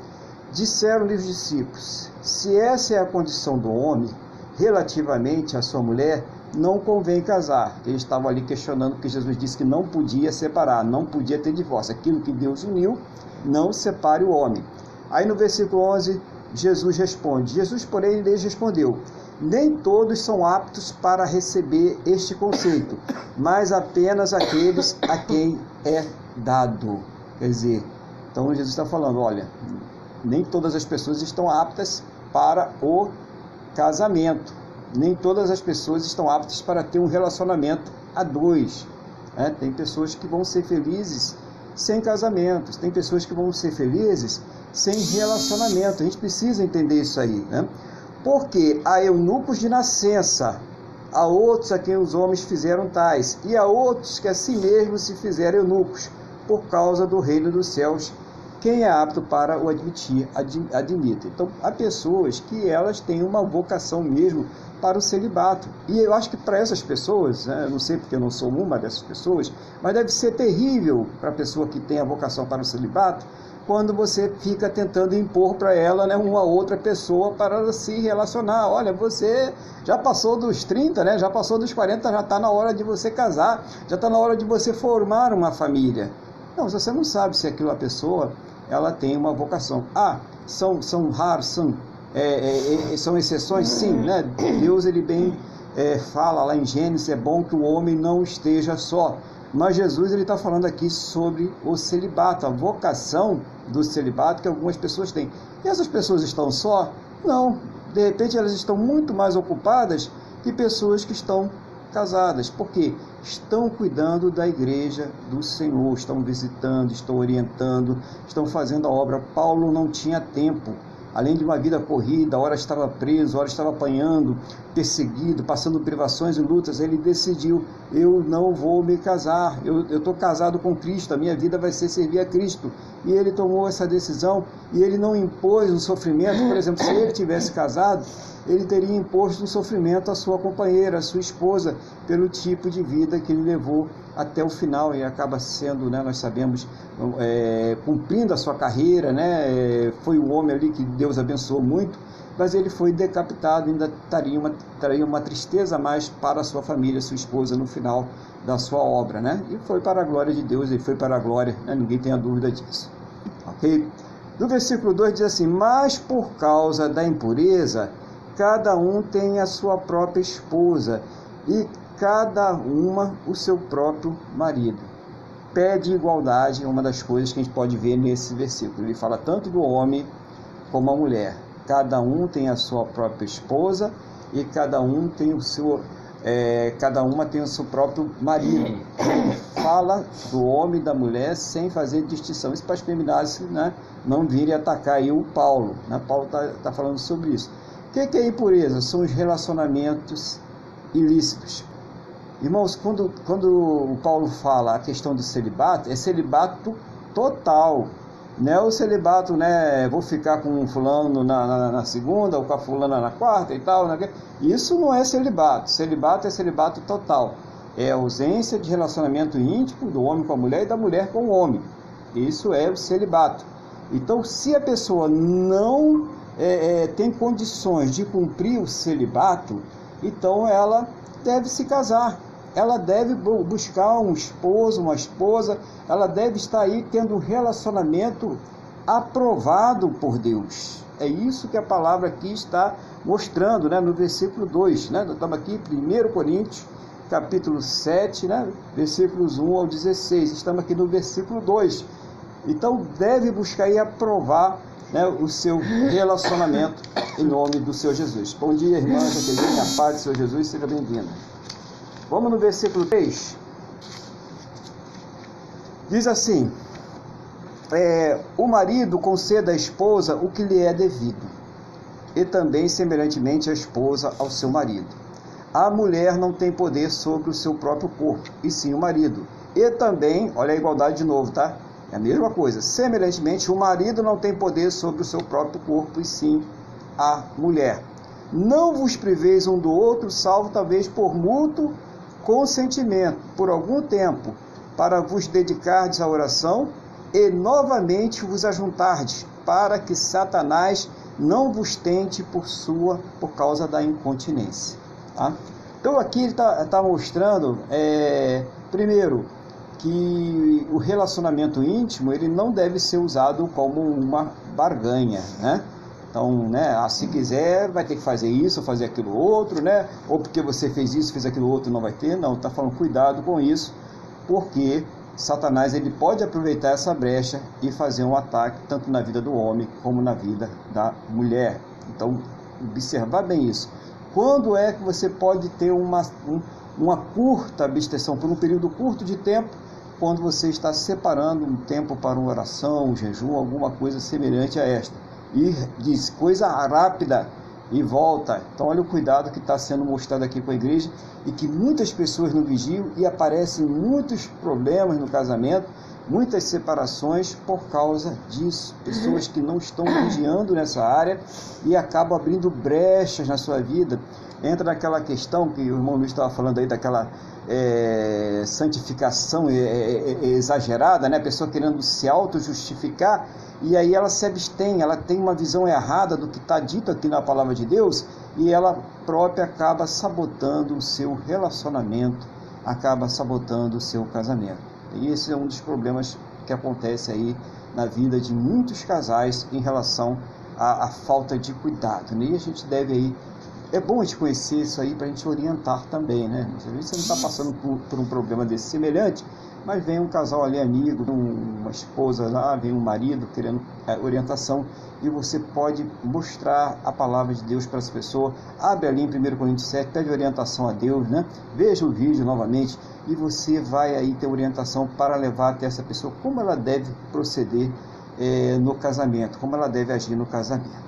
Disseram-lhe os discípulos: Se essa é a condição do homem relativamente à sua mulher, não convém casar. Eles estavam ali questionando porque Jesus disse que não podia separar, não podia ter divórcio. Aquilo que Deus uniu, não separe o homem. Aí no versículo 11, Jesus responde: Jesus, porém, lhes respondeu: Nem todos são aptos para receber este conceito, mas apenas aqueles a quem é dado. Quer dizer, então Jesus está falando: olha, nem todas as pessoas estão aptas para o casamento. Nem todas as pessoas estão aptas para ter um relacionamento a dois. Né? Tem pessoas que vão ser felizes sem casamentos, tem pessoas que vão ser felizes sem relacionamento. A gente precisa entender isso aí. Né? Porque há eunucos de nascença, há outros a quem os homens fizeram tais, e há outros que a si mesmos se fizeram eunucos por causa do reino dos céus. Quem é apto para o admitir, admita. Então, há pessoas que elas têm uma vocação mesmo para o celibato. E eu acho que para essas pessoas, né, não sei porque eu não sou uma dessas pessoas, mas deve ser terrível para a pessoa que tem a vocação para o celibato, quando você fica tentando impor para ela né, uma outra pessoa para ela se relacionar. Olha, você já passou dos 30, né, já passou dos 40, já está na hora de você casar, já está na hora de você formar uma família. Não, você não sabe se aquela pessoa ela tem uma vocação. Ah, são, são raros, são, é, é, é, são exceções? Sim, né? Deus ele bem é, fala lá em Gênesis, é bom que o homem não esteja só. Mas Jesus ele está falando aqui sobre o celibato, a vocação do celibato que algumas pessoas têm. E essas pessoas estão só? Não. De repente elas estão muito mais ocupadas que pessoas que estão casadas. Por quê? Estão cuidando da igreja do Senhor, estão visitando, estão orientando, estão fazendo a obra. Paulo não tinha tempo além de uma vida corrida, hora estava preso, hora estava apanhando, perseguido, passando privações e lutas, ele decidiu: eu não vou me casar, eu estou casado com Cristo, a minha vida vai ser servir a Cristo. E ele tomou essa decisão e ele não impôs um sofrimento, por exemplo, se ele tivesse casado, ele teria imposto um sofrimento à sua companheira, à sua esposa, pelo tipo de vida que ele levou até o final e acaba sendo, né, nós sabemos, é, cumprindo a sua carreira, né, é, foi o homem ali que Deus abençoou muito, mas ele foi decapitado, ainda traria uma, traria uma tristeza mais para a sua família, sua esposa, no final da sua obra, né, e foi para a glória de Deus, ele foi para a glória, né, ninguém tem a dúvida disso, ok? No versículo 2 diz assim, mas por causa da impureza, cada um tem a sua própria esposa e cada uma o seu próprio marido. Pede igualdade é uma das coisas que a gente pode ver nesse versículo. Ele fala tanto do homem como a mulher. Cada um tem a sua própria esposa e cada um tem o seu é, cada uma tem o seu próprio marido. Ele fala do homem e da mulher sem fazer distinção. Isso para as feminazes né, não virem atacar aí o Paulo. Né? Paulo está tá falando sobre isso que, que é impureza? São os relacionamentos ilícitos. Irmãos, quando, quando o Paulo fala a questão do celibato, é celibato total. Não é o celibato, né? Vou ficar com fulano na, na, na, segunda, ou com a fulana na quarta e tal. Né? Isso não é celibato. Celibato é celibato total. É ausência de relacionamento íntimo do homem com a mulher e da mulher com o homem. Isso é o celibato. Então, se a pessoa não é, é, tem condições de cumprir o celibato, então ela deve se casar. Ela deve buscar um esposo, uma esposa, ela deve estar aí tendo um relacionamento aprovado por Deus. É isso que a palavra aqui está mostrando, né, no versículo 2, né? Estamos aqui 1 Coríntios, capítulo 7, né, versículos 1 ao 16. Estamos aqui no versículo 2. Então deve buscar aí aprovar né, o seu relacionamento em nome do Senhor Jesus. Bom dia, irmã Jaqueline, a paz do Senhor Jesus, seja bem-vinda. Vamos no versículo 3. Diz assim: é, O marido conceda à esposa o que lhe é devido, e também, semelhantemente, a esposa ao seu marido. A mulher não tem poder sobre o seu próprio corpo, e sim o marido. E também, olha a igualdade de novo, tá? É a mesma coisa. Semelhantemente, o marido não tem poder sobre o seu próprio corpo, e sim a mulher. Não vos priveis um do outro, salvo talvez por mútuo consentimento, por algum tempo, para vos dedicardes à oração e novamente vos ajuntardes, para que Satanás não vos tente por sua, por causa da incontinência. Tá? Então aqui ele está tá mostrando, é, primeiro, que o relacionamento íntimo ele não deve ser usado como uma barganha, né? Então, né, ah, se quiser, vai ter que fazer isso, fazer aquilo outro, né? Ou porque você fez isso, fez aquilo outro, não vai ter. Não, está falando cuidado com isso, porque Satanás ele pode aproveitar essa brecha e fazer um ataque tanto na vida do homem como na vida da mulher. Então, observar bem isso. Quando é que você pode ter uma, um, uma curta abstenção, por um período curto de tempo, quando você está separando um tempo para uma oração, um jejum, alguma coisa semelhante a esta. E diz coisa rápida e volta. Então, olha o cuidado que está sendo mostrado aqui com a igreja e que muitas pessoas não vigiam e aparecem muitos problemas no casamento, muitas separações por causa disso. Pessoas que não estão vigiando nessa área e acabam abrindo brechas na sua vida. Entra naquela questão que o irmão Luiz estava falando aí, daquela é, santificação é, é, é, exagerada, né? a pessoa querendo se auto-justificar, e aí ela se abstém, ela tem uma visão errada do que está dito aqui na palavra de Deus, e ela própria acaba sabotando o seu relacionamento, acaba sabotando o seu casamento. E esse é um dos problemas que acontece aí na vida de muitos casais em relação à, à falta de cuidado. Né? E a gente deve aí é bom a gente conhecer isso aí para a gente orientar também, né? Às vezes você não está passando por, por, um problema desse semelhante, mas vem um casal ali amigo, uma esposa lá, vem um marido querendo é, orientação e você pode mostrar a palavra de Deus para essa pessoa. Abre ali em 1 Coríntios 7, pede orientação a Deus, né? Veja o vídeo novamente e você vai aí ter orientação para levar até essa pessoa como ela deve proceder é, no casamento, como ela deve agir no casamento.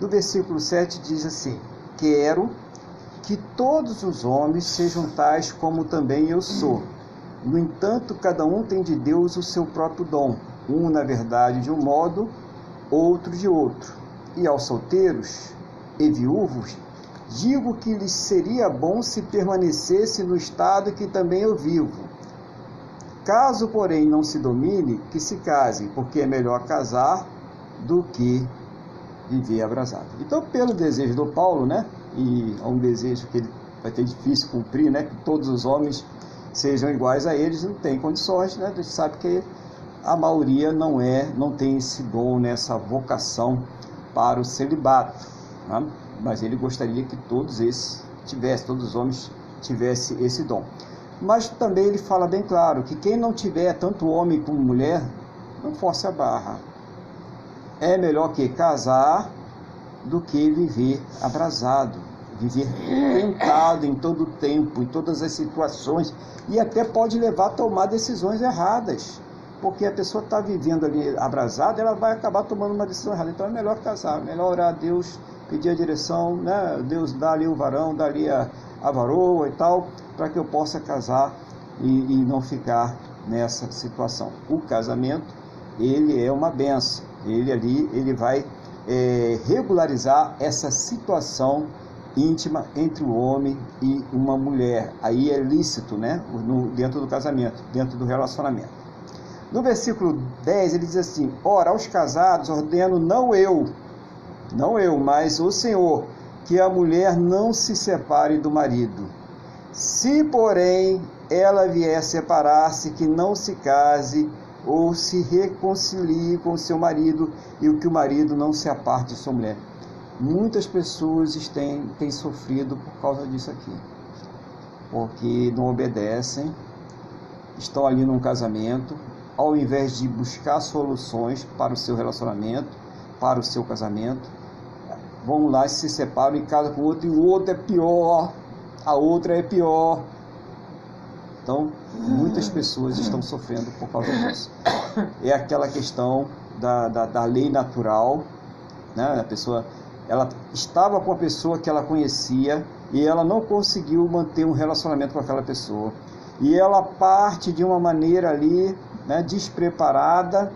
No versículo 7 diz assim: Quero que todos os homens sejam tais como também eu sou. No entanto, cada um tem de Deus o seu próprio dom, um, na verdade, de um modo, outro de outro. E aos solteiros e viúvos, digo que lhes seria bom se permanecesse no estado que também eu vivo. Caso, porém, não se domine, que se casem, porque é melhor casar do que viver abrasado. Então, pelo desejo do Paulo, né, e é um desejo que ele vai ter difícil cumprir, né, que todos os homens sejam iguais a eles, não tem condições, né, a gente sabe que a maioria não é, não tem esse dom, né, essa vocação para o celibato, né? mas ele gostaria que todos esses tivessem, todos os homens tivessem esse dom. Mas também ele fala bem claro que quem não tiver tanto homem como mulher, não force a barra, é melhor que casar do que viver abrasado, viver tentado em todo o tempo, em todas as situações, e até pode levar a tomar decisões erradas. Porque a pessoa está vivendo ali abrasada, ela vai acabar tomando uma decisão errada. Então é melhor casar, melhor orar a Deus, pedir a direção, né? Deus dá ali o varão, dá ali a, a varoa e tal, para que eu possa casar e, e não ficar nessa situação. O casamento, ele é uma benção ele ali ele vai é, regularizar essa situação íntima entre o homem e uma mulher. Aí é lícito, né? No, dentro do casamento, dentro do relacionamento. No versículo 10 ele diz assim: Ora, aos casados ordeno não eu, não eu, mas o Senhor, que a mulher não se separe do marido. Se, porém, ela vier separar-se, que não se case ou se reconcilie com seu marido e o que o marido não se aparte de sua mulher. Muitas pessoas têm, têm sofrido por causa disso aqui, porque não obedecem, estão ali num casamento, ao invés de buscar soluções para o seu relacionamento, para o seu casamento, vão lá e se separam e casam com o outro, e o outro é pior, a outra é pior, então, muitas pessoas estão sofrendo por causa disso. É aquela questão da, da, da lei natural, né? A pessoa, ela estava com a pessoa que ela conhecia e ela não conseguiu manter um relacionamento com aquela pessoa. E ela parte de uma maneira ali, né, despreparada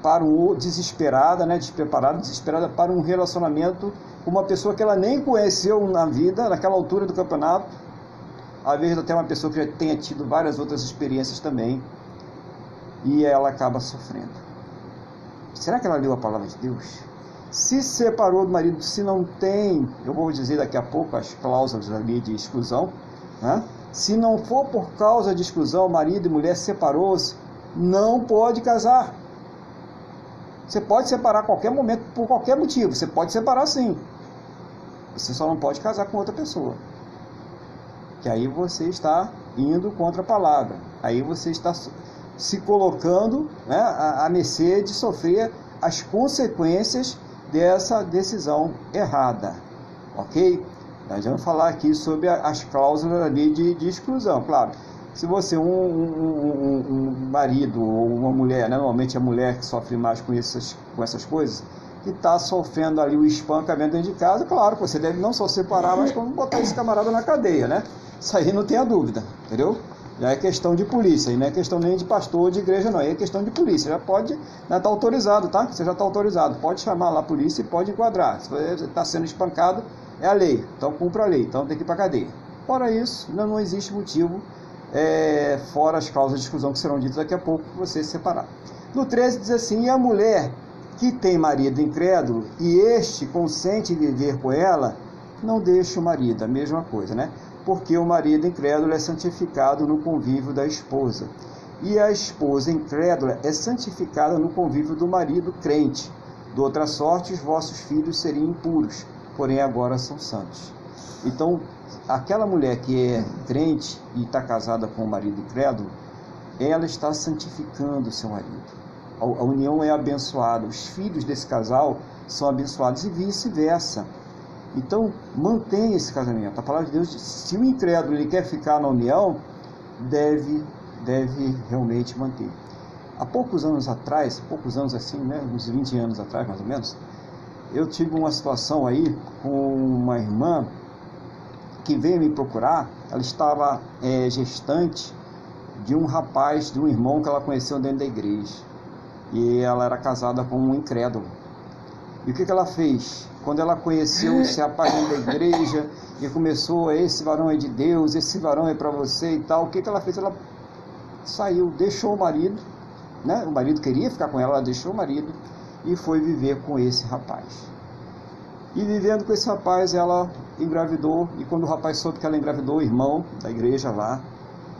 para um desesperada, né, despreparada, desesperada para um relacionamento com uma pessoa que ela nem conheceu na vida, naquela altura do campeonato, às vezes até uma pessoa que já tenha tido várias outras experiências também, e ela acaba sofrendo. Será que ela leu a palavra de Deus? Se separou do marido, se não tem, eu vou dizer daqui a pouco as cláusulas ali de exclusão, né? se não for por causa de exclusão, marido e mulher separou-se, não pode casar. Você pode separar a qualquer momento, por qualquer motivo. Você pode separar sim. Você só não pode casar com outra pessoa que aí você está indo contra a palavra, aí você está se colocando né, a mercê de sofrer as consequências dessa decisão errada, ok? Nós vamos falar aqui sobre as cláusulas ali de, de exclusão, claro. Se você, um, um, um, um marido ou uma mulher, né, normalmente é a mulher que sofre mais com essas, com essas coisas, que está sofrendo ali o espancamento dentro de casa, claro, você deve não só separar, mas como botar esse camarada na cadeia, né? Isso aí não tenha dúvida, entendeu? Já é questão de polícia, e não é questão nem de pastor de igreja, não, é questão de polícia. Já pode, já está autorizado, tá? Você já está autorizado, pode chamar lá a polícia e pode enquadrar. Se você está sendo espancado, é a lei, então cumpra a lei, então tem que ir para cadeia. Fora isso, não, não existe motivo, é, fora as causas de exclusão que serão ditas daqui a pouco, você se separar. No 13 diz assim: e a mulher que tem marido incrédulo e este consente viver com ela, não deixe o marido, a mesma coisa, né? porque o marido incrédulo é santificado no convívio da esposa, e a esposa incrédula é santificada no convívio do marido crente. De outra sorte, os vossos filhos seriam impuros, porém agora são santos. Então, aquela mulher que é crente e está casada com o marido incrédulo, ela está santificando o seu marido. A, a união é abençoada, os filhos desse casal são abençoados e vice-versa. Então, mantenha esse casamento. A palavra de Deus diz, se o incrédulo ele quer ficar na união, deve, deve realmente manter. Há poucos anos atrás, poucos anos assim, né, uns 20 anos atrás mais ou menos, eu tive uma situação aí com uma irmã que veio me procurar, ela estava é, gestante de um rapaz, de um irmão que ela conheceu dentro da igreja. E ela era casada com um incrédulo. E o que, que ela fez? Quando ela conheceu esse rapaz da igreja e começou, esse varão é de Deus, esse varão é para você e tal, o que, que ela fez? Ela saiu, deixou o marido, né? o marido queria ficar com ela, ela deixou o marido e foi viver com esse rapaz. E vivendo com esse rapaz, ela engravidou, e quando o rapaz soube que ela engravidou, o irmão da igreja lá,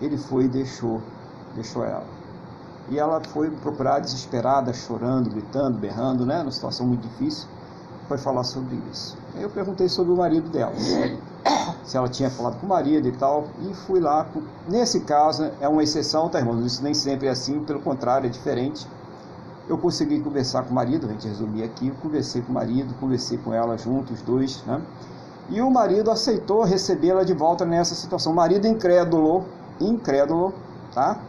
ele foi e deixou, deixou ela. E ela foi procurar desesperada, chorando, gritando, berrando, né, numa situação muito difícil, foi falar sobre isso. Eu perguntei sobre o marido dela, se ela tinha falado com o marido e tal, e fui lá. Nesse caso, é uma exceção, tá, irmãos? Isso nem sempre é assim, pelo contrário, é diferente eu consegui conversar com o marido, a gente resumir aqui, conversei com o marido, conversei com ela juntos, os dois, né? E o marido aceitou recebê-la de volta nessa situação. O marido incrédulo, incrédulo, tá?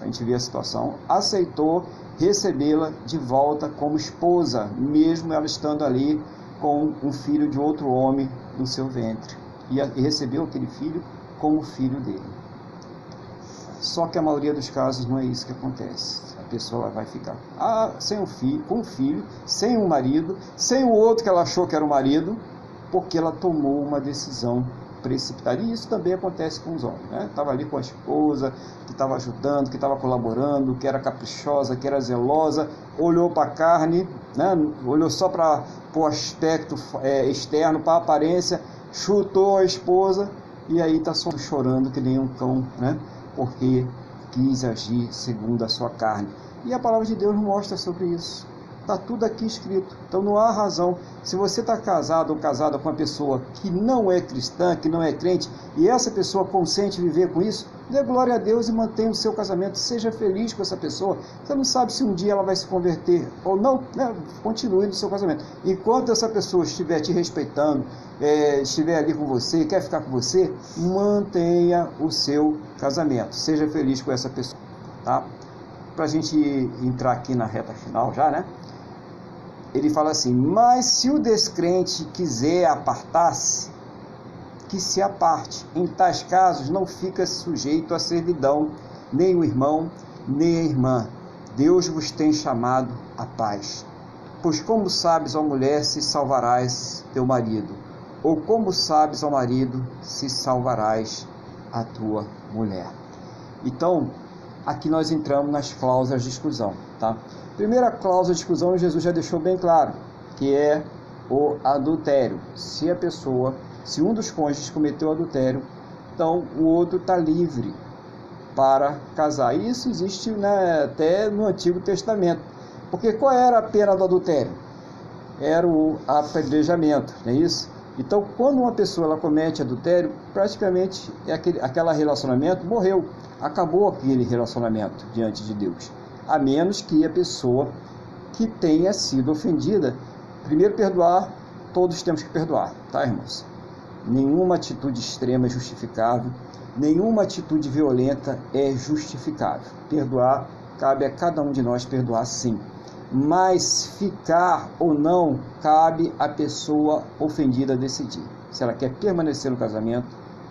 A gente ver a situação, aceitou recebê-la de volta como esposa, mesmo ela estando ali com um filho de outro homem no seu ventre. E recebeu aquele filho como filho dele. Só que a maioria dos casos não é isso que acontece. A pessoa vai ficar ah, sem um filho, com um filho, sem um marido, sem o outro que ela achou que era o marido, porque ela tomou uma decisão precipitada. E isso também acontece com os homens. Né? Estava ali com a esposa, que estava ajudando, que estava colaborando, que era caprichosa, que era zelosa, olhou para a carne, né? olhou só para o aspecto é, externo, para a aparência, chutou a esposa e aí está só chorando que nem um cão, né? porque quis agir segundo a sua carne. E a palavra de Deus mostra sobre isso. Está tudo aqui escrito. Então não há razão. Se você está casado ou casada com uma pessoa que não é cristã, que não é crente, e essa pessoa consente viver com isso, dê glória a Deus e mantenha o seu casamento. Seja feliz com essa pessoa. Você não sabe se um dia ela vai se converter ou não. Né? Continue no seu casamento. Enquanto essa pessoa estiver te respeitando, é, estiver ali com você, quer ficar com você, mantenha o seu casamento. Seja feliz com essa pessoa. Tá? Para a gente entrar aqui na reta final já, né? Ele fala assim: Mas se o descrente quiser apartar-se, que se aparte. Em tais casos não fica sujeito à servidão, nem o irmão, nem a irmã. Deus vos tem chamado à paz. Pois como sabes, ó mulher, se salvarás teu marido? Ou como sabes, ó marido, se salvarás a tua mulher? Então, aqui nós entramos nas cláusulas de exclusão, tá? Primeira cláusula de exclusão, Jesus já deixou bem claro, que é o adultério. Se a pessoa, se um dos cônjuges cometeu adultério, então o outro está livre para casar. Isso existe né, até no Antigo Testamento. Porque qual era a pena do adultério? Era o apedrejamento, não é isso? Então, quando uma pessoa ela comete adultério, praticamente aquele, aquele relacionamento morreu, acabou aquele relacionamento diante de Deus a menos que a pessoa que tenha sido ofendida, primeiro perdoar, todos temos que perdoar, tá, irmãos? Nenhuma atitude extrema é justificável, nenhuma atitude violenta é justificável. Perdoar, cabe a cada um de nós perdoar sim. Mas ficar ou não, cabe à pessoa ofendida decidir. Se ela quer permanecer no casamento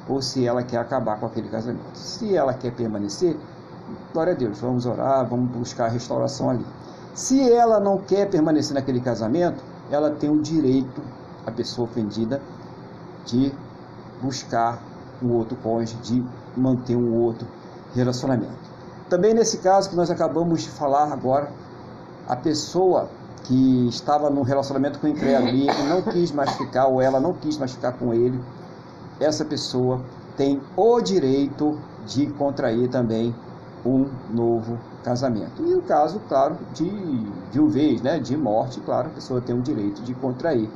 ou se ela quer acabar com aquele casamento. Se ela quer permanecer, glória a Deus, vamos orar, vamos buscar a restauração ali. Se ela não quer permanecer naquele casamento, ela tem o direito, a pessoa ofendida, de buscar um outro cônjuge, de manter um outro relacionamento. Também nesse caso que nós acabamos de falar agora, a pessoa que estava num relacionamento com o incrédulo e não quis mais ficar, ou ela não quis mais ficar com ele, essa pessoa tem o direito de contrair também um novo casamento. E o caso, claro, de viuvez, né, de morte, claro, a pessoa tem o direito de contrair.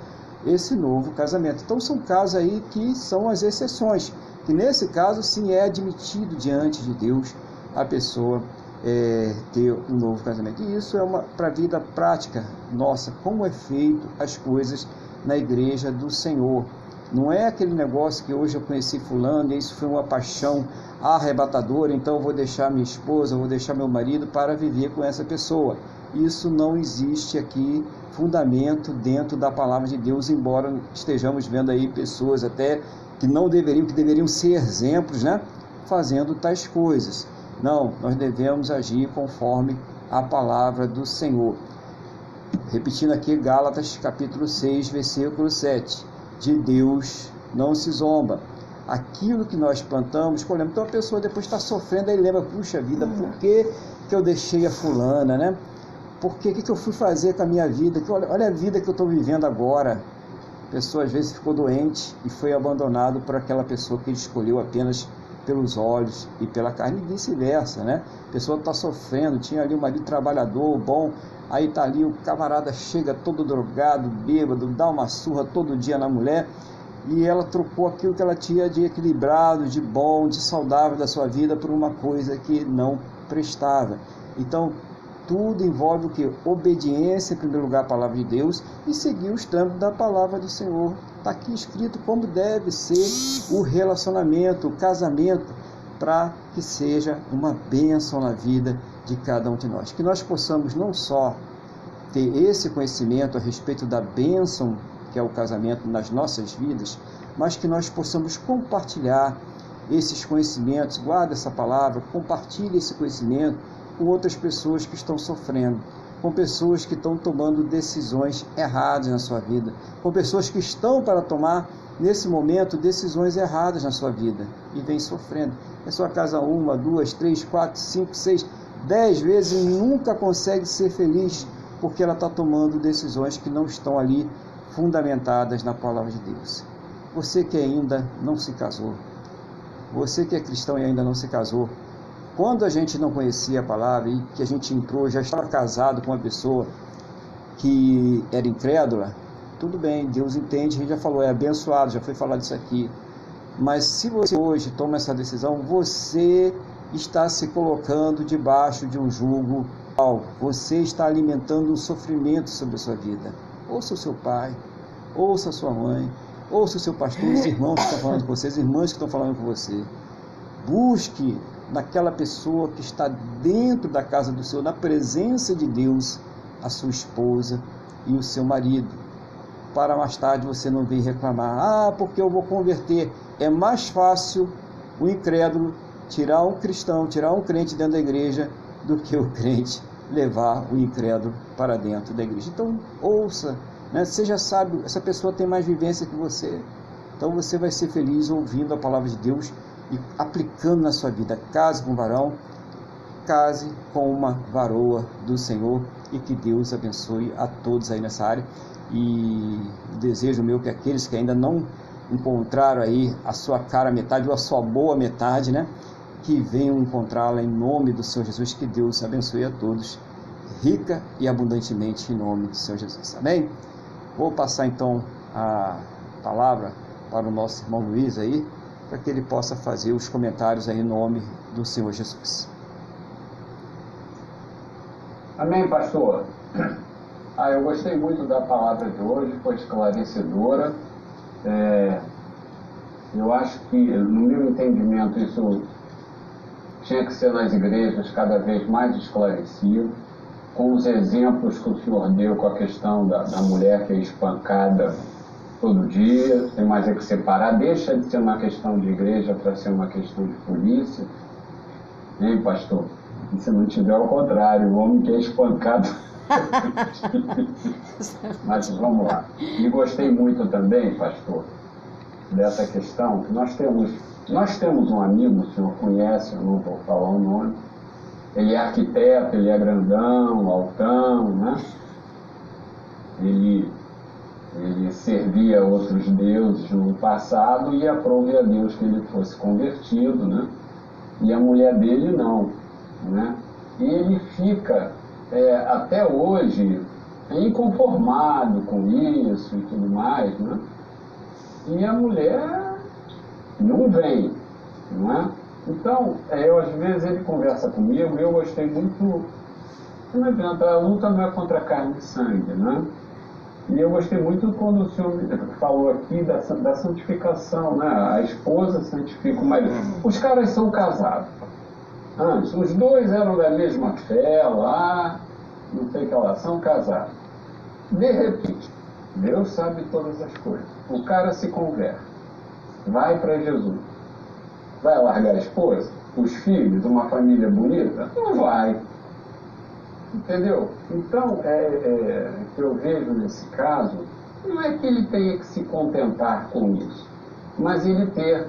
esse novo casamento. Então são casos aí que são as exceções, que nesse caso sim é admitido diante de Deus a pessoa é, ter um novo casamento. E isso é uma para a vida prática nossa, como é feito as coisas na igreja do Senhor. Não é aquele negócio que hoje eu conheci fulano e isso foi uma paixão arrebatadora, então eu vou deixar minha esposa, vou deixar meu marido para viver com essa pessoa. Isso não existe aqui fundamento dentro da palavra de Deus, embora estejamos vendo aí pessoas até que não deveriam, que deveriam ser exemplos, né, fazendo tais coisas. Não, nós devemos agir conforme a palavra do Senhor. Repetindo aqui Gálatas capítulo 6, versículo 7. De Deus não se zomba. Aquilo que nós plantamos, colhemos. Então a pessoa depois está sofrendo, aí lembra, puxa vida, por que, que eu deixei a fulana, né? Por que, que eu fui fazer com a minha vida? Olha, olha a vida que eu estou vivendo agora. A pessoa às vezes ficou doente e foi abandonado por aquela pessoa que ele escolheu apenas pelos olhos e pela carne e vice-versa, né? A pessoa está sofrendo, tinha ali um marido trabalhador, bom, aí tá ali o camarada chega todo drogado, bêbado, dá uma surra todo dia na mulher e ela trocou aquilo que ela tinha de equilibrado, de bom, de saudável da sua vida por uma coisa que não prestava. Então, tudo envolve o que? Obediência, em primeiro lugar, à palavra de Deus e seguir os trâmites da palavra do Senhor. Está aqui escrito como deve ser o relacionamento, o casamento, para que seja uma bênção na vida de cada um de nós. Que nós possamos não só ter esse conhecimento a respeito da bênção que é o casamento nas nossas vidas, mas que nós possamos compartilhar esses conhecimentos, guarda essa palavra, compartilhe esse conhecimento com outras pessoas que estão sofrendo, com pessoas que estão tomando decisões erradas na sua vida, com pessoas que estão para tomar nesse momento decisões erradas na sua vida e vem sofrendo. É sua casa uma, duas, três, quatro, cinco, seis, dez vezes e nunca consegue ser feliz porque ela está tomando decisões que não estão ali fundamentadas na palavra de Deus. Você que ainda não se casou, você que é cristão e ainda não se casou, quando a gente não conhecia a palavra e que a gente entrou, já estava casado com uma pessoa que era incrédula, tudo bem, Deus entende, a gente já falou, é abençoado, já foi falado isso aqui. Mas se você hoje toma essa decisão, você está se colocando debaixo de um jugo, você está alimentando um sofrimento sobre a sua vida. Ouça o seu pai, ouça a sua mãe, ouça o seu pastor, os irmãos que estão falando com você, as irmãs que estão falando com você. Busque naquela pessoa que está dentro da casa do Senhor, na presença de Deus, a sua esposa e o seu marido. Para mais tarde você não vir reclamar: ah, porque eu vou converter. É mais fácil o incrédulo tirar um cristão, tirar um crente dentro da igreja, do que o crente levar o incrédulo para dentro da igreja. Então, ouça, né? seja sábio, essa pessoa tem mais vivência que você. Então você vai ser feliz ouvindo a palavra de Deus e aplicando na sua vida. Case com um varão, case com uma varoa do Senhor e que Deus abençoe a todos aí nessa área. E o desejo meu que aqueles que ainda não encontraram aí a sua cara metade ou a sua boa metade, né? Que venham encontrá-la em nome do Senhor Jesus, que Deus abençoe a todos, rica e abundantemente em nome do Senhor Jesus. Amém? Vou passar então a palavra para o nosso irmão Luiz aí, para que ele possa fazer os comentários aí em nome do Senhor Jesus. Amém, pastor. Ah, eu gostei muito da palavra de hoje, foi esclarecedora. É, eu acho que, no meu entendimento, isso tinha que ser nas igrejas cada vez mais esclarecido, com os exemplos que o senhor deu com a questão da, da mulher que é espancada todo dia, tem mais é que separar, deixa de ser uma questão de igreja para ser uma questão de polícia. Hein, pastor? E se não tiver ao contrário, o homem que é espancado. Mas vamos lá. E gostei muito também, pastor, dessa questão que nós temos. Nós temos um amigo, o senhor conhece, eu não vou falar o nome. Ele é arquiteto, ele é grandão, altão, né? Ele ele servia outros deuses no passado e aprove a Deus que ele fosse convertido, né? E a mulher dele não, né? E ele fica é, até hoje é inconformado com isso e tudo mais, né? E a mulher não vem, não é? Então, é, eu, às vezes ele conversa comigo, eu gostei muito. Não adianta, a luta não é contra carne e sangue, né? E eu gostei muito quando o senhor falou aqui da, da santificação, né? A esposa santifica o marido. Os caras são casados. Antes, os dois eram da mesma fé lá, não sei que lá, são casados. De repente, Deus sabe todas as coisas. O cara se converte, vai para Jesus. Vai largar a esposa, os filhos, uma família bonita? Não vai. Entendeu? Então, é, é, que eu vejo nesse caso, não é que ele tenha que se contentar com isso, mas ele ter,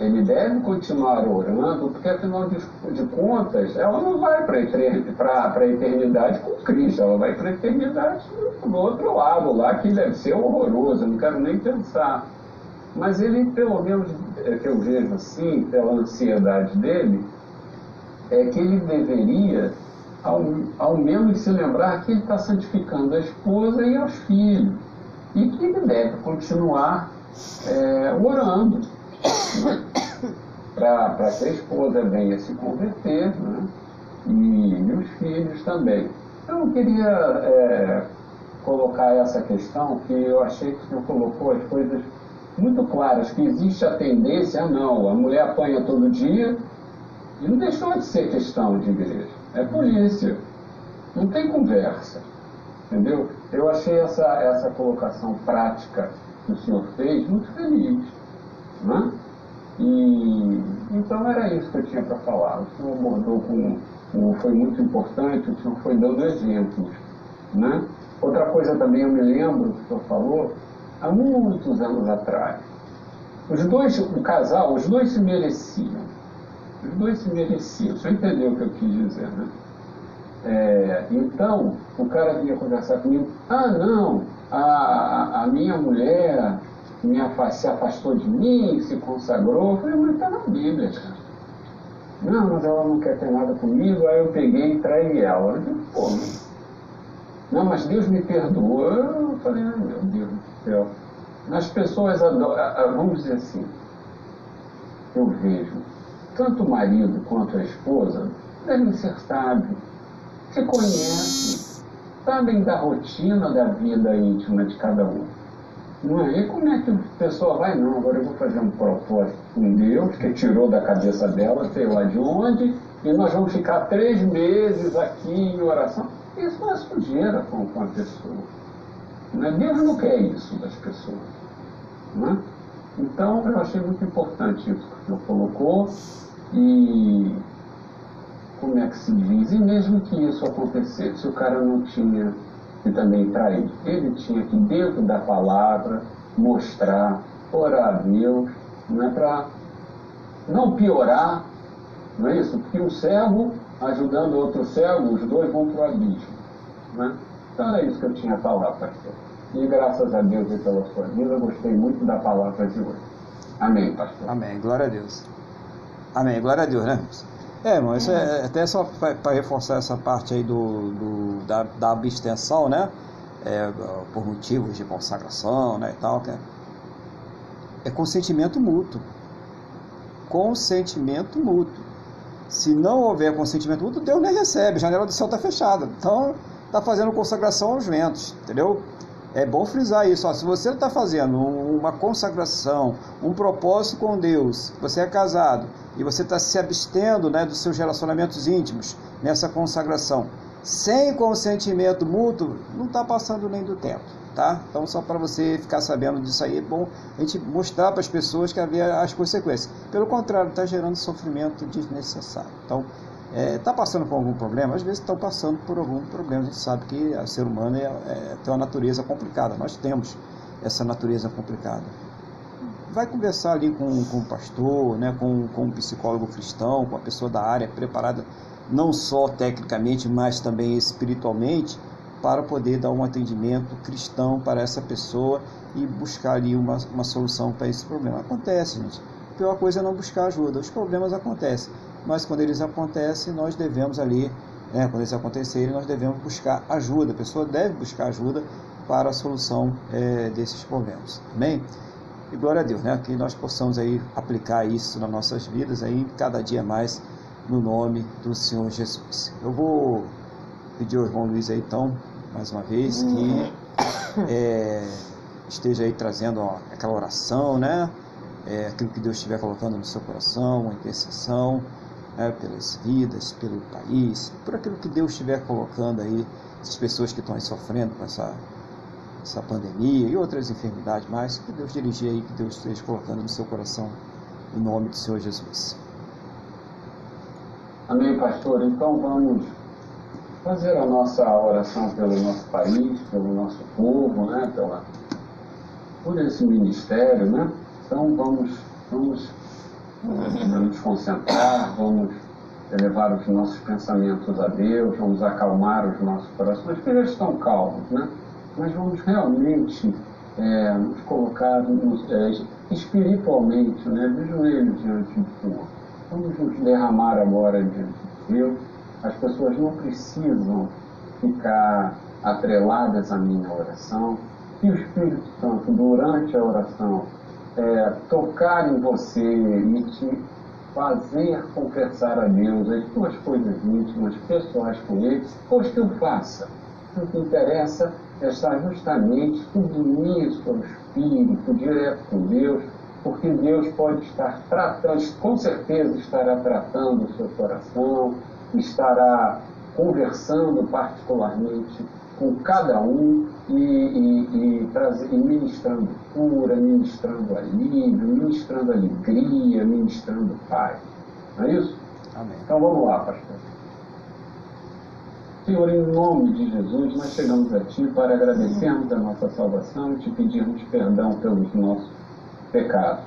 ele deve continuar orando, porque afinal de, de contas, ela não vai para a eternidade com Cristo, ela vai para a eternidade do outro lado lá, que deve ser horroroso, não quero nem pensar. Mas ele, pelo menos, é que eu vejo assim, pela ansiedade dele, é que ele deveria ao, ao menos se lembrar que ele está santificando a esposa e os filhos. E que ele deve continuar é, orando? para que a esposa venha se converter né? e, os filhos também. Então, eu queria é, colocar essa questão que eu achei que o senhor colocou as coisas muito claras, que existe a tendência, não, a mulher apanha todo dia, e não deixou de ser questão de igreja. É polícia. Não tem conversa. Entendeu? Eu achei essa, essa colocação prática que o senhor fez muito feliz. Né? E, então era isso que eu tinha para falar. O senhor abordou com. Foi muito importante, o senhor foi dando exemplos. Né? Outra coisa também eu me lembro que o senhor falou, há muitos anos atrás. Os dois, o casal, os dois se mereciam. Os dois se mereciam. Você entendeu o que eu quis dizer, né? É, então, o cara vinha conversar comigo, ah não, a, a minha mulher me se afastou de mim, se consagrou. Eu falei, mas está na Bíblia. Não, mas ela não quer ter nada comigo, aí eu peguei e traí ela. Eu disse, pô, não, mas Deus me perdoa. Eu falei, meu Deus do céu. As pessoas adoram, vamos dizer assim, eu vejo tanto o marido quanto a esposa devem ser sábios, se conhecem, sabem da rotina da vida íntima de cada um. Não é? Como é que a pessoa vai? Não, agora eu vou fazer um propósito com Deus, que tirou da cabeça dela, sei lá de onde, e nós vamos ficar três meses aqui em oração. Isso não é sujeira com, com a pessoa. Não é? Deus não quer isso das pessoas. Não é? Então, eu achei muito importante isso que o senhor colocou. E como é que se diz? E mesmo que isso acontecesse, o cara não tinha que também trair, ele tinha que, dentro da palavra, mostrar, orar a Deus, não é para não piorar, não é isso? Porque um cego ajudando outro cego, os dois vão para o abismo. Né? Então era isso que eu tinha a falar, pastor. E graças a Deus e pela sua vida, eu gostei muito da palavra de hoje. Amém, pastor. Amém. Glória a Deus. Amém. Glória a Deus, né? É, irmão, isso é até só para reforçar essa parte aí do, do da, da, abstenção, né? É, por motivos de consagração, né, e tal, que é, é consentimento mútuo. Consentimento mútuo. Se não houver consentimento mútuo, Deus nem recebe, a janela do céu está fechada. Então, está fazendo consagração aos ventos, entendeu? É bom frisar isso. Ó, se você está fazendo uma consagração, um propósito com Deus, você é casado e você está se abstendo né, dos seus relacionamentos íntimos nessa consagração, sem consentimento mútuo, não está passando nem do tempo. Tá? Então, só para você ficar sabendo disso aí, é bom a gente mostrar para as pessoas que havia as consequências. Pelo contrário, está gerando sofrimento desnecessário. Então, está é, passando por algum problema, às vezes estão passando por algum problema. A gente sabe que o ser humano é, é, tem uma natureza complicada, nós temos essa natureza complicada. Vai conversar ali com, com o pastor, né, com, com um psicólogo cristão, com a pessoa da área preparada não só tecnicamente, mas também espiritualmente, para poder dar um atendimento cristão para essa pessoa e buscar ali uma, uma solução para esse problema. Acontece, gente. A pior coisa é não buscar ajuda. Os problemas acontecem mas quando eles acontecem, nós devemos ali né, quando eles acontecerem, nós devemos buscar ajuda. A pessoa deve buscar ajuda para a solução é, desses problemas. Amém? E glória a Deus, né? Que nós possamos aí aplicar isso nas nossas vidas aí cada dia mais no nome do Senhor Jesus. Eu vou pedir ao irmão Luiz aí então, mais uma vez, que é, esteja aí trazendo ó, aquela oração, né? É, aquilo que Deus estiver colocando no seu coração, uma intercessão né? pelas vidas, pelo país, por aquilo que Deus estiver colocando aí, essas pessoas que estão aí sofrendo com essa essa pandemia e outras enfermidades mais, que Deus dirigir aí, que Deus esteja colocando no seu coração, em nome do Senhor Jesus. Amém, pastor. Então vamos fazer a nossa oração pelo nosso país, pelo nosso povo, né? Pela, por esse ministério, né? Então vamos, vamos nos concentrar, vamos elevar os nossos pensamentos a Deus, vamos acalmar os nossos corações, que já estão calmos, né? mas vamos realmente é, nos colocar nos, é, espiritualmente, né, de joelhos diante do Senhor. Vamos nos derramar agora diante de Deus. As pessoas não precisam ficar atreladas à minha oração. Que o Espírito Santo, durante a oração, é, tocar em você e te fazer confessar a Deus as suas coisas íntimas, pessoais com Ele, pois que o faça. O que interessa está justamente submir o seu espírito direto com Deus, porque Deus pode estar tratando, com certeza estará tratando o seu coração, estará conversando particularmente com cada um e, e, e, e ministrando cura, ministrando alívio, ministrando alegria, ministrando paz. Não é isso? Amém. Então vamos lá, pastor. Senhor, em nome de Jesus, nós chegamos a Ti para agradecermos a nossa salvação e te pedirmos perdão pelos nossos pecados.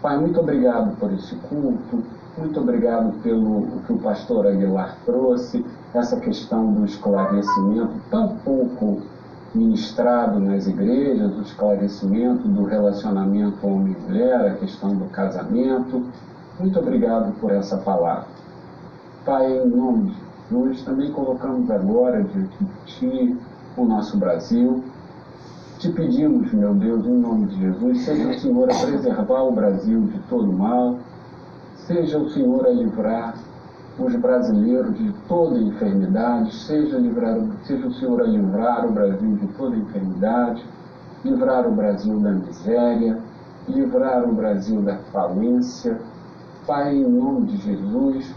Pai, muito obrigado por esse culto, muito obrigado pelo que o pastor Aguilar trouxe, essa questão do esclarecimento tão pouco ministrado nas igrejas, o esclarecimento do relacionamento homem-mulher, a questão do casamento. Muito obrigado por essa palavra. Pai, em nome de nós também colocamos agora diante de Ti o nosso Brasil. Te pedimos, meu Deus, em nome de Jesus, seja o Senhor a preservar o Brasil de todo mal, seja o Senhor a livrar os brasileiros de toda enfermidade, seja, livrar, seja o Senhor a livrar o Brasil de toda enfermidade, livrar o Brasil da miséria, livrar o Brasil da falência. Pai, em nome de Jesus,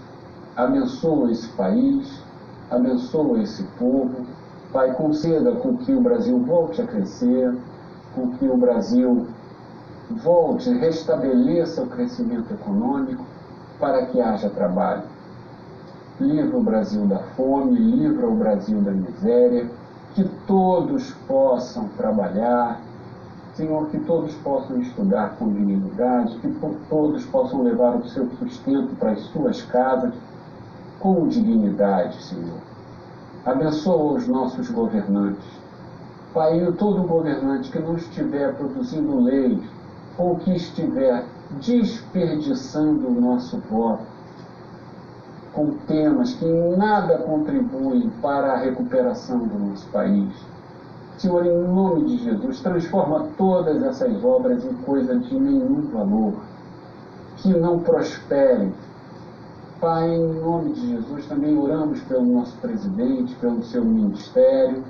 abençoa esse país, abençoa esse povo. Pai, conceda com que o Brasil volte a crescer, com que o Brasil volte, restabeleça o crescimento econômico para que haja trabalho. Livra o Brasil da fome, livra o Brasil da miséria, que todos possam trabalhar, Senhor, que todos possam estudar com dignidade, que todos possam levar o seu sustento para as suas casas, com dignidade, Senhor. Abençoa os nossos governantes. Pai, todo governante que não estiver produzindo leis ou que estiver desperdiçando o nosso voto com temas que nada contribuem para a recuperação do nosso país. Senhor, em nome de Jesus, transforma todas essas obras em coisa de nenhum valor, que não prosperem, Pai, em nome de Jesus, também oramos pelo nosso presidente, pelo seu ministério,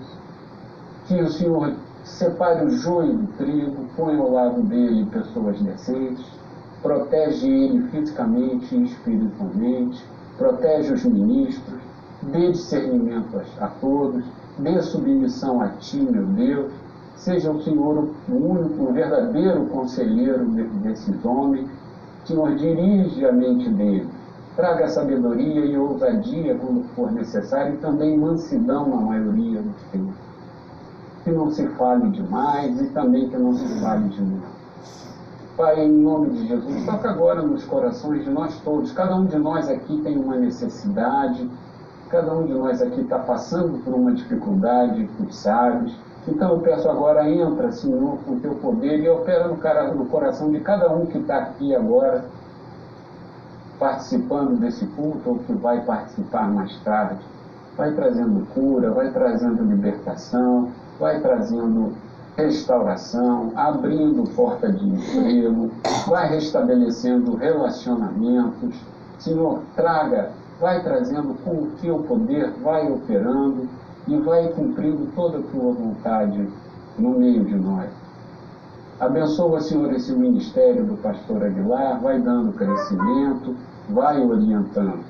que o Senhor separe o joio do trigo, põe ao lado dele pessoas decentes, protege ele fisicamente e espiritualmente, protege os ministros, dê discernimento a, todos, dê submissão a ti, meu Deus, seja o Senhor o único, o verdadeiro conselheiro desses homens, Senhor, dirige a mente deles Traga sabedoria e ousadia quando for necessário e também mansidão na maioria dos tempos. Que não se fale demais e também que não se fale de menos. Pai, em nome de Jesus, toca agora nos corações de nós todos. Cada um de nós aqui tem uma necessidade, cada um de nós aqui está passando por uma dificuldade, tu sabes. Então eu peço agora, entra, Senhor, com o teu poder e opera no, cara, no coração de cada um que está aqui agora participando desse culto ou que vai participar mais tarde. Vai trazendo cura, vai trazendo libertação, vai trazendo restauração, abrindo porta de emprego, vai restabelecendo relacionamentos. Senhor, traga, vai trazendo com o teu poder, vai operando e vai cumprindo toda a tua vontade no meio de nós. Abençoa, Senhor, esse ministério do pastor Aguilar, vai dando crescimento, vai orientando.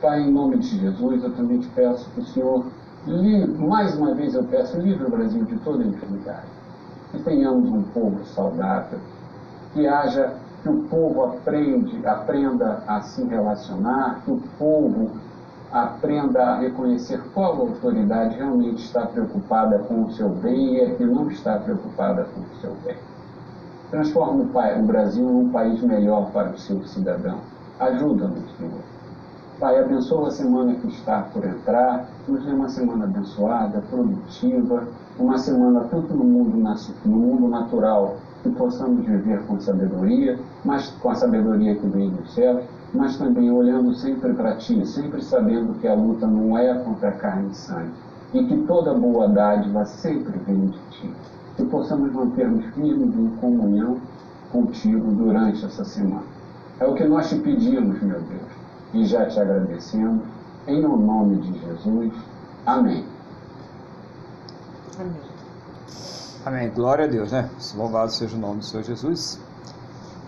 Pai, em nome de Jesus, eu também te peço que o Senhor, mais uma vez eu peço, livre o Brasil de toda enfermidade. Que tenhamos um povo saudável, que haja, que o povo aprende, aprenda a se relacionar, que o povo aprenda a reconhecer qual autoridade realmente está preocupada com o seu bem e é que não está preocupada com o seu bem. Transforma o, Brasil num país melhor para os seus cidadãos. Ajuda-nos, Senhor. Pai, abençoa a semana que está por entrar, nos dê uma semana abençoada, produtiva, uma semana tanto no mundo, no mundo natural, que possamos viver com sabedoria, mas com a sabedoria que vem dos céus, mas também olhando sempre para Ti, sempre sabendo que a luta não é contra carne e sangue, e que toda boa dádiva sempre vem de Ti. Que possamos mantermos firmes em comunhão contigo durante essa semana. É o que nós te pedimos, meu Deus, e já te agradecemos, em o nome de Jesus. Amém. Amém. Amém. Glória a Deus, né? Louvado seja o nome do Senhor Jesus.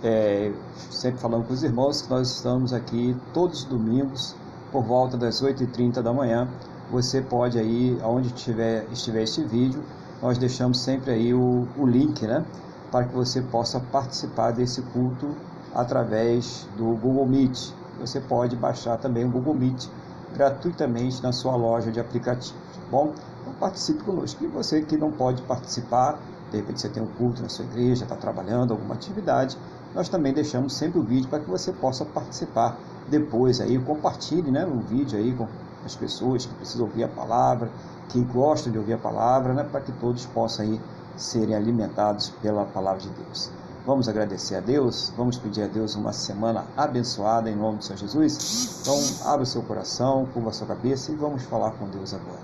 É, sempre falando com os irmãos que nós estamos aqui todos os domingos por volta das 8h30 da manhã. Você pode aí, aonde estiver, estiver este vídeo, nós deixamos sempre aí o, o link, né? Para que você possa participar desse culto através do Google Meet. Você pode baixar também o Google Meet gratuitamente na sua loja de aplicativos. Tá bom, então participe conosco. E você que não pode participar, de repente você tem um culto na sua igreja, está trabalhando, alguma atividade, nós também deixamos sempre o vídeo para que você possa participar depois aí, compartilhe né, o vídeo aí com as pessoas que precisam ouvir a palavra, que gostam de ouvir a palavra, né, para que todos possam aí serem alimentados pela palavra de Deus. Vamos agradecer a Deus, vamos pedir a Deus uma semana abençoada em nome do Senhor Jesus. Então, abra o seu coração, curva a sua cabeça e vamos falar com Deus agora.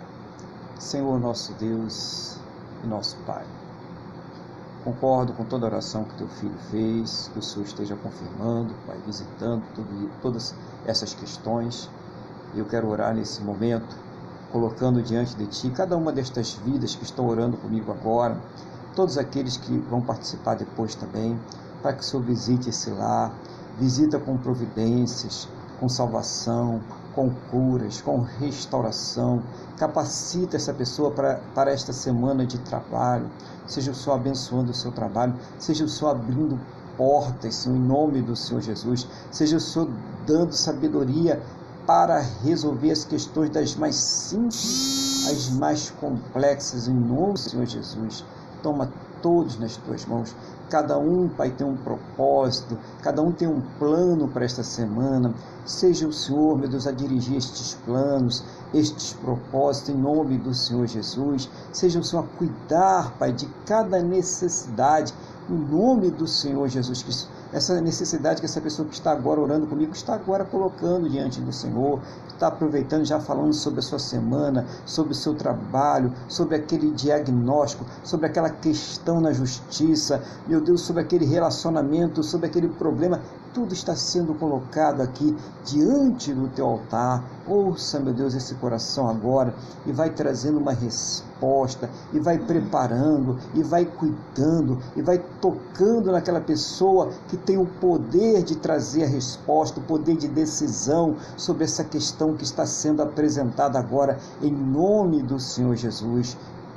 Senhor nosso Deus e nosso Pai. Concordo com toda a oração que teu filho fez, que o Senhor esteja confirmando, Pai, visitando tudo, todas essas questões. Eu quero orar nesse momento, colocando diante de Ti cada uma destas vidas que estão orando comigo agora, todos aqueles que vão participar depois também, para que o Senhor visite esse lar, visita com providências, com salvação, com curas, com restauração. Capacita essa pessoa para, para esta semana de trabalho. Seja o Senhor abençoando o seu trabalho, seja o Senhor abrindo portas, Senhor, em nome do Senhor Jesus. Seja o Senhor dando sabedoria para resolver as questões das mais simples às mais complexas, em nome do Senhor Jesus. Toma todos nas tuas mãos. Cada um, Pai, tem um propósito, cada um tem um plano para esta semana. Seja o Senhor, meu Deus, a dirigir estes planos, estes propósitos, em nome do Senhor Jesus. Seja o Senhor a cuidar, Pai, de cada necessidade, em nome do Senhor Jesus Cristo essa necessidade que essa pessoa que está agora orando comigo está agora colocando diante do Senhor, está aproveitando já falando sobre a sua semana, sobre o seu trabalho, sobre aquele diagnóstico, sobre aquela questão na justiça, meu Deus, sobre aquele relacionamento, sobre aquele problema tudo está sendo colocado aqui diante do teu altar. Ouça, meu Deus, esse coração agora e vai trazendo uma resposta, e vai preparando, e vai cuidando, e vai tocando naquela pessoa que tem o poder de trazer a resposta, o poder de decisão sobre essa questão que está sendo apresentada agora, em nome do Senhor Jesus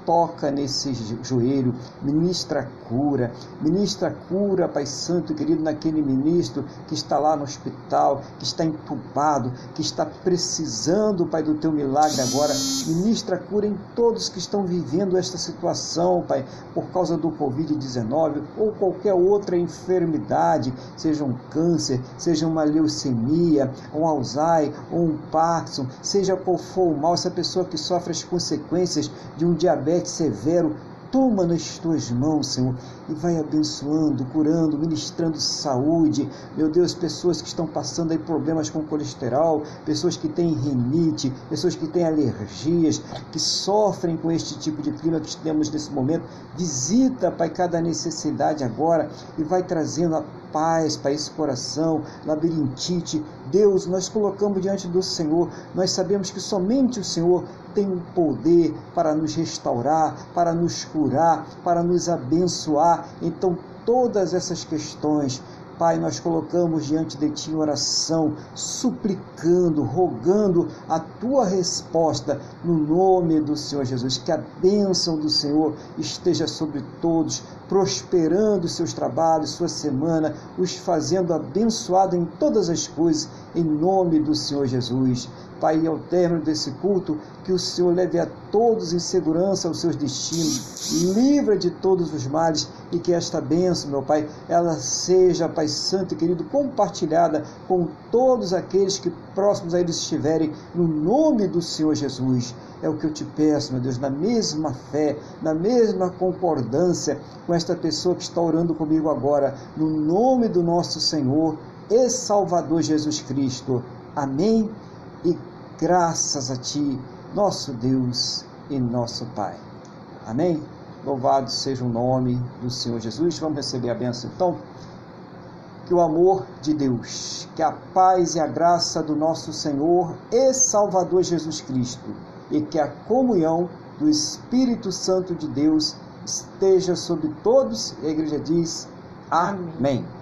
toca nesse joelho, ministra cura, ministra cura, Pai Santo querido, naquele ministro que está lá no hospital, que está entubado, que está precisando, Pai, do teu milagre agora. Ministra cura em todos que estão vivendo esta situação, Pai, por causa do Covid-19 ou qualquer outra enfermidade, seja um câncer, seja uma leucemia, um Alzheimer, ou um Parkinson, seja qual for o mal, essa pessoa que sofre as consequências de um diabetes severo, toma nas tuas mãos, Senhor, e vai abençoando, curando, ministrando saúde. Meu Deus, pessoas que estão passando aí problemas com colesterol, pessoas que têm rinite, pessoas que têm alergias, que sofrem com este tipo de clima que temos nesse momento. Visita, Pai, cada necessidade agora e vai trazendo a paz para esse coração, labirintite. Deus, nós colocamos diante do Senhor, nós sabemos que somente o Senhor tem o poder para nos restaurar, para nos curar, para nos abençoar. Então, todas essas questões Pai, nós colocamos diante de Ti em oração, suplicando, rogando a Tua resposta no nome do Senhor Jesus. Que a bênção do Senhor esteja sobre todos, prosperando seus trabalhos, sua semana, os fazendo abençoado em todas as coisas, em nome do Senhor Jesus. Pai, ao término desse culto, que o Senhor leve a todos em segurança aos seus destinos, livra de todos os males e que esta bênção, meu Pai, ela seja, Pai Santo e querido, compartilhada com todos aqueles que próximos a eles estiverem, no nome do Senhor Jesus. É o que eu te peço, meu Deus, na mesma fé, na mesma concordância com esta pessoa que está orando comigo agora, no nome do nosso Senhor e Salvador Jesus Cristo. Amém e graças a Ti, nosso Deus e nosso Pai. Amém? Louvado seja o nome do Senhor Jesus. Vamos receber a bênção então. Que o amor de Deus, que a paz e a graça do nosso Senhor e Salvador Jesus Cristo e que a comunhão do Espírito Santo de Deus esteja sobre todos. E a igreja diz: Amém. Amém.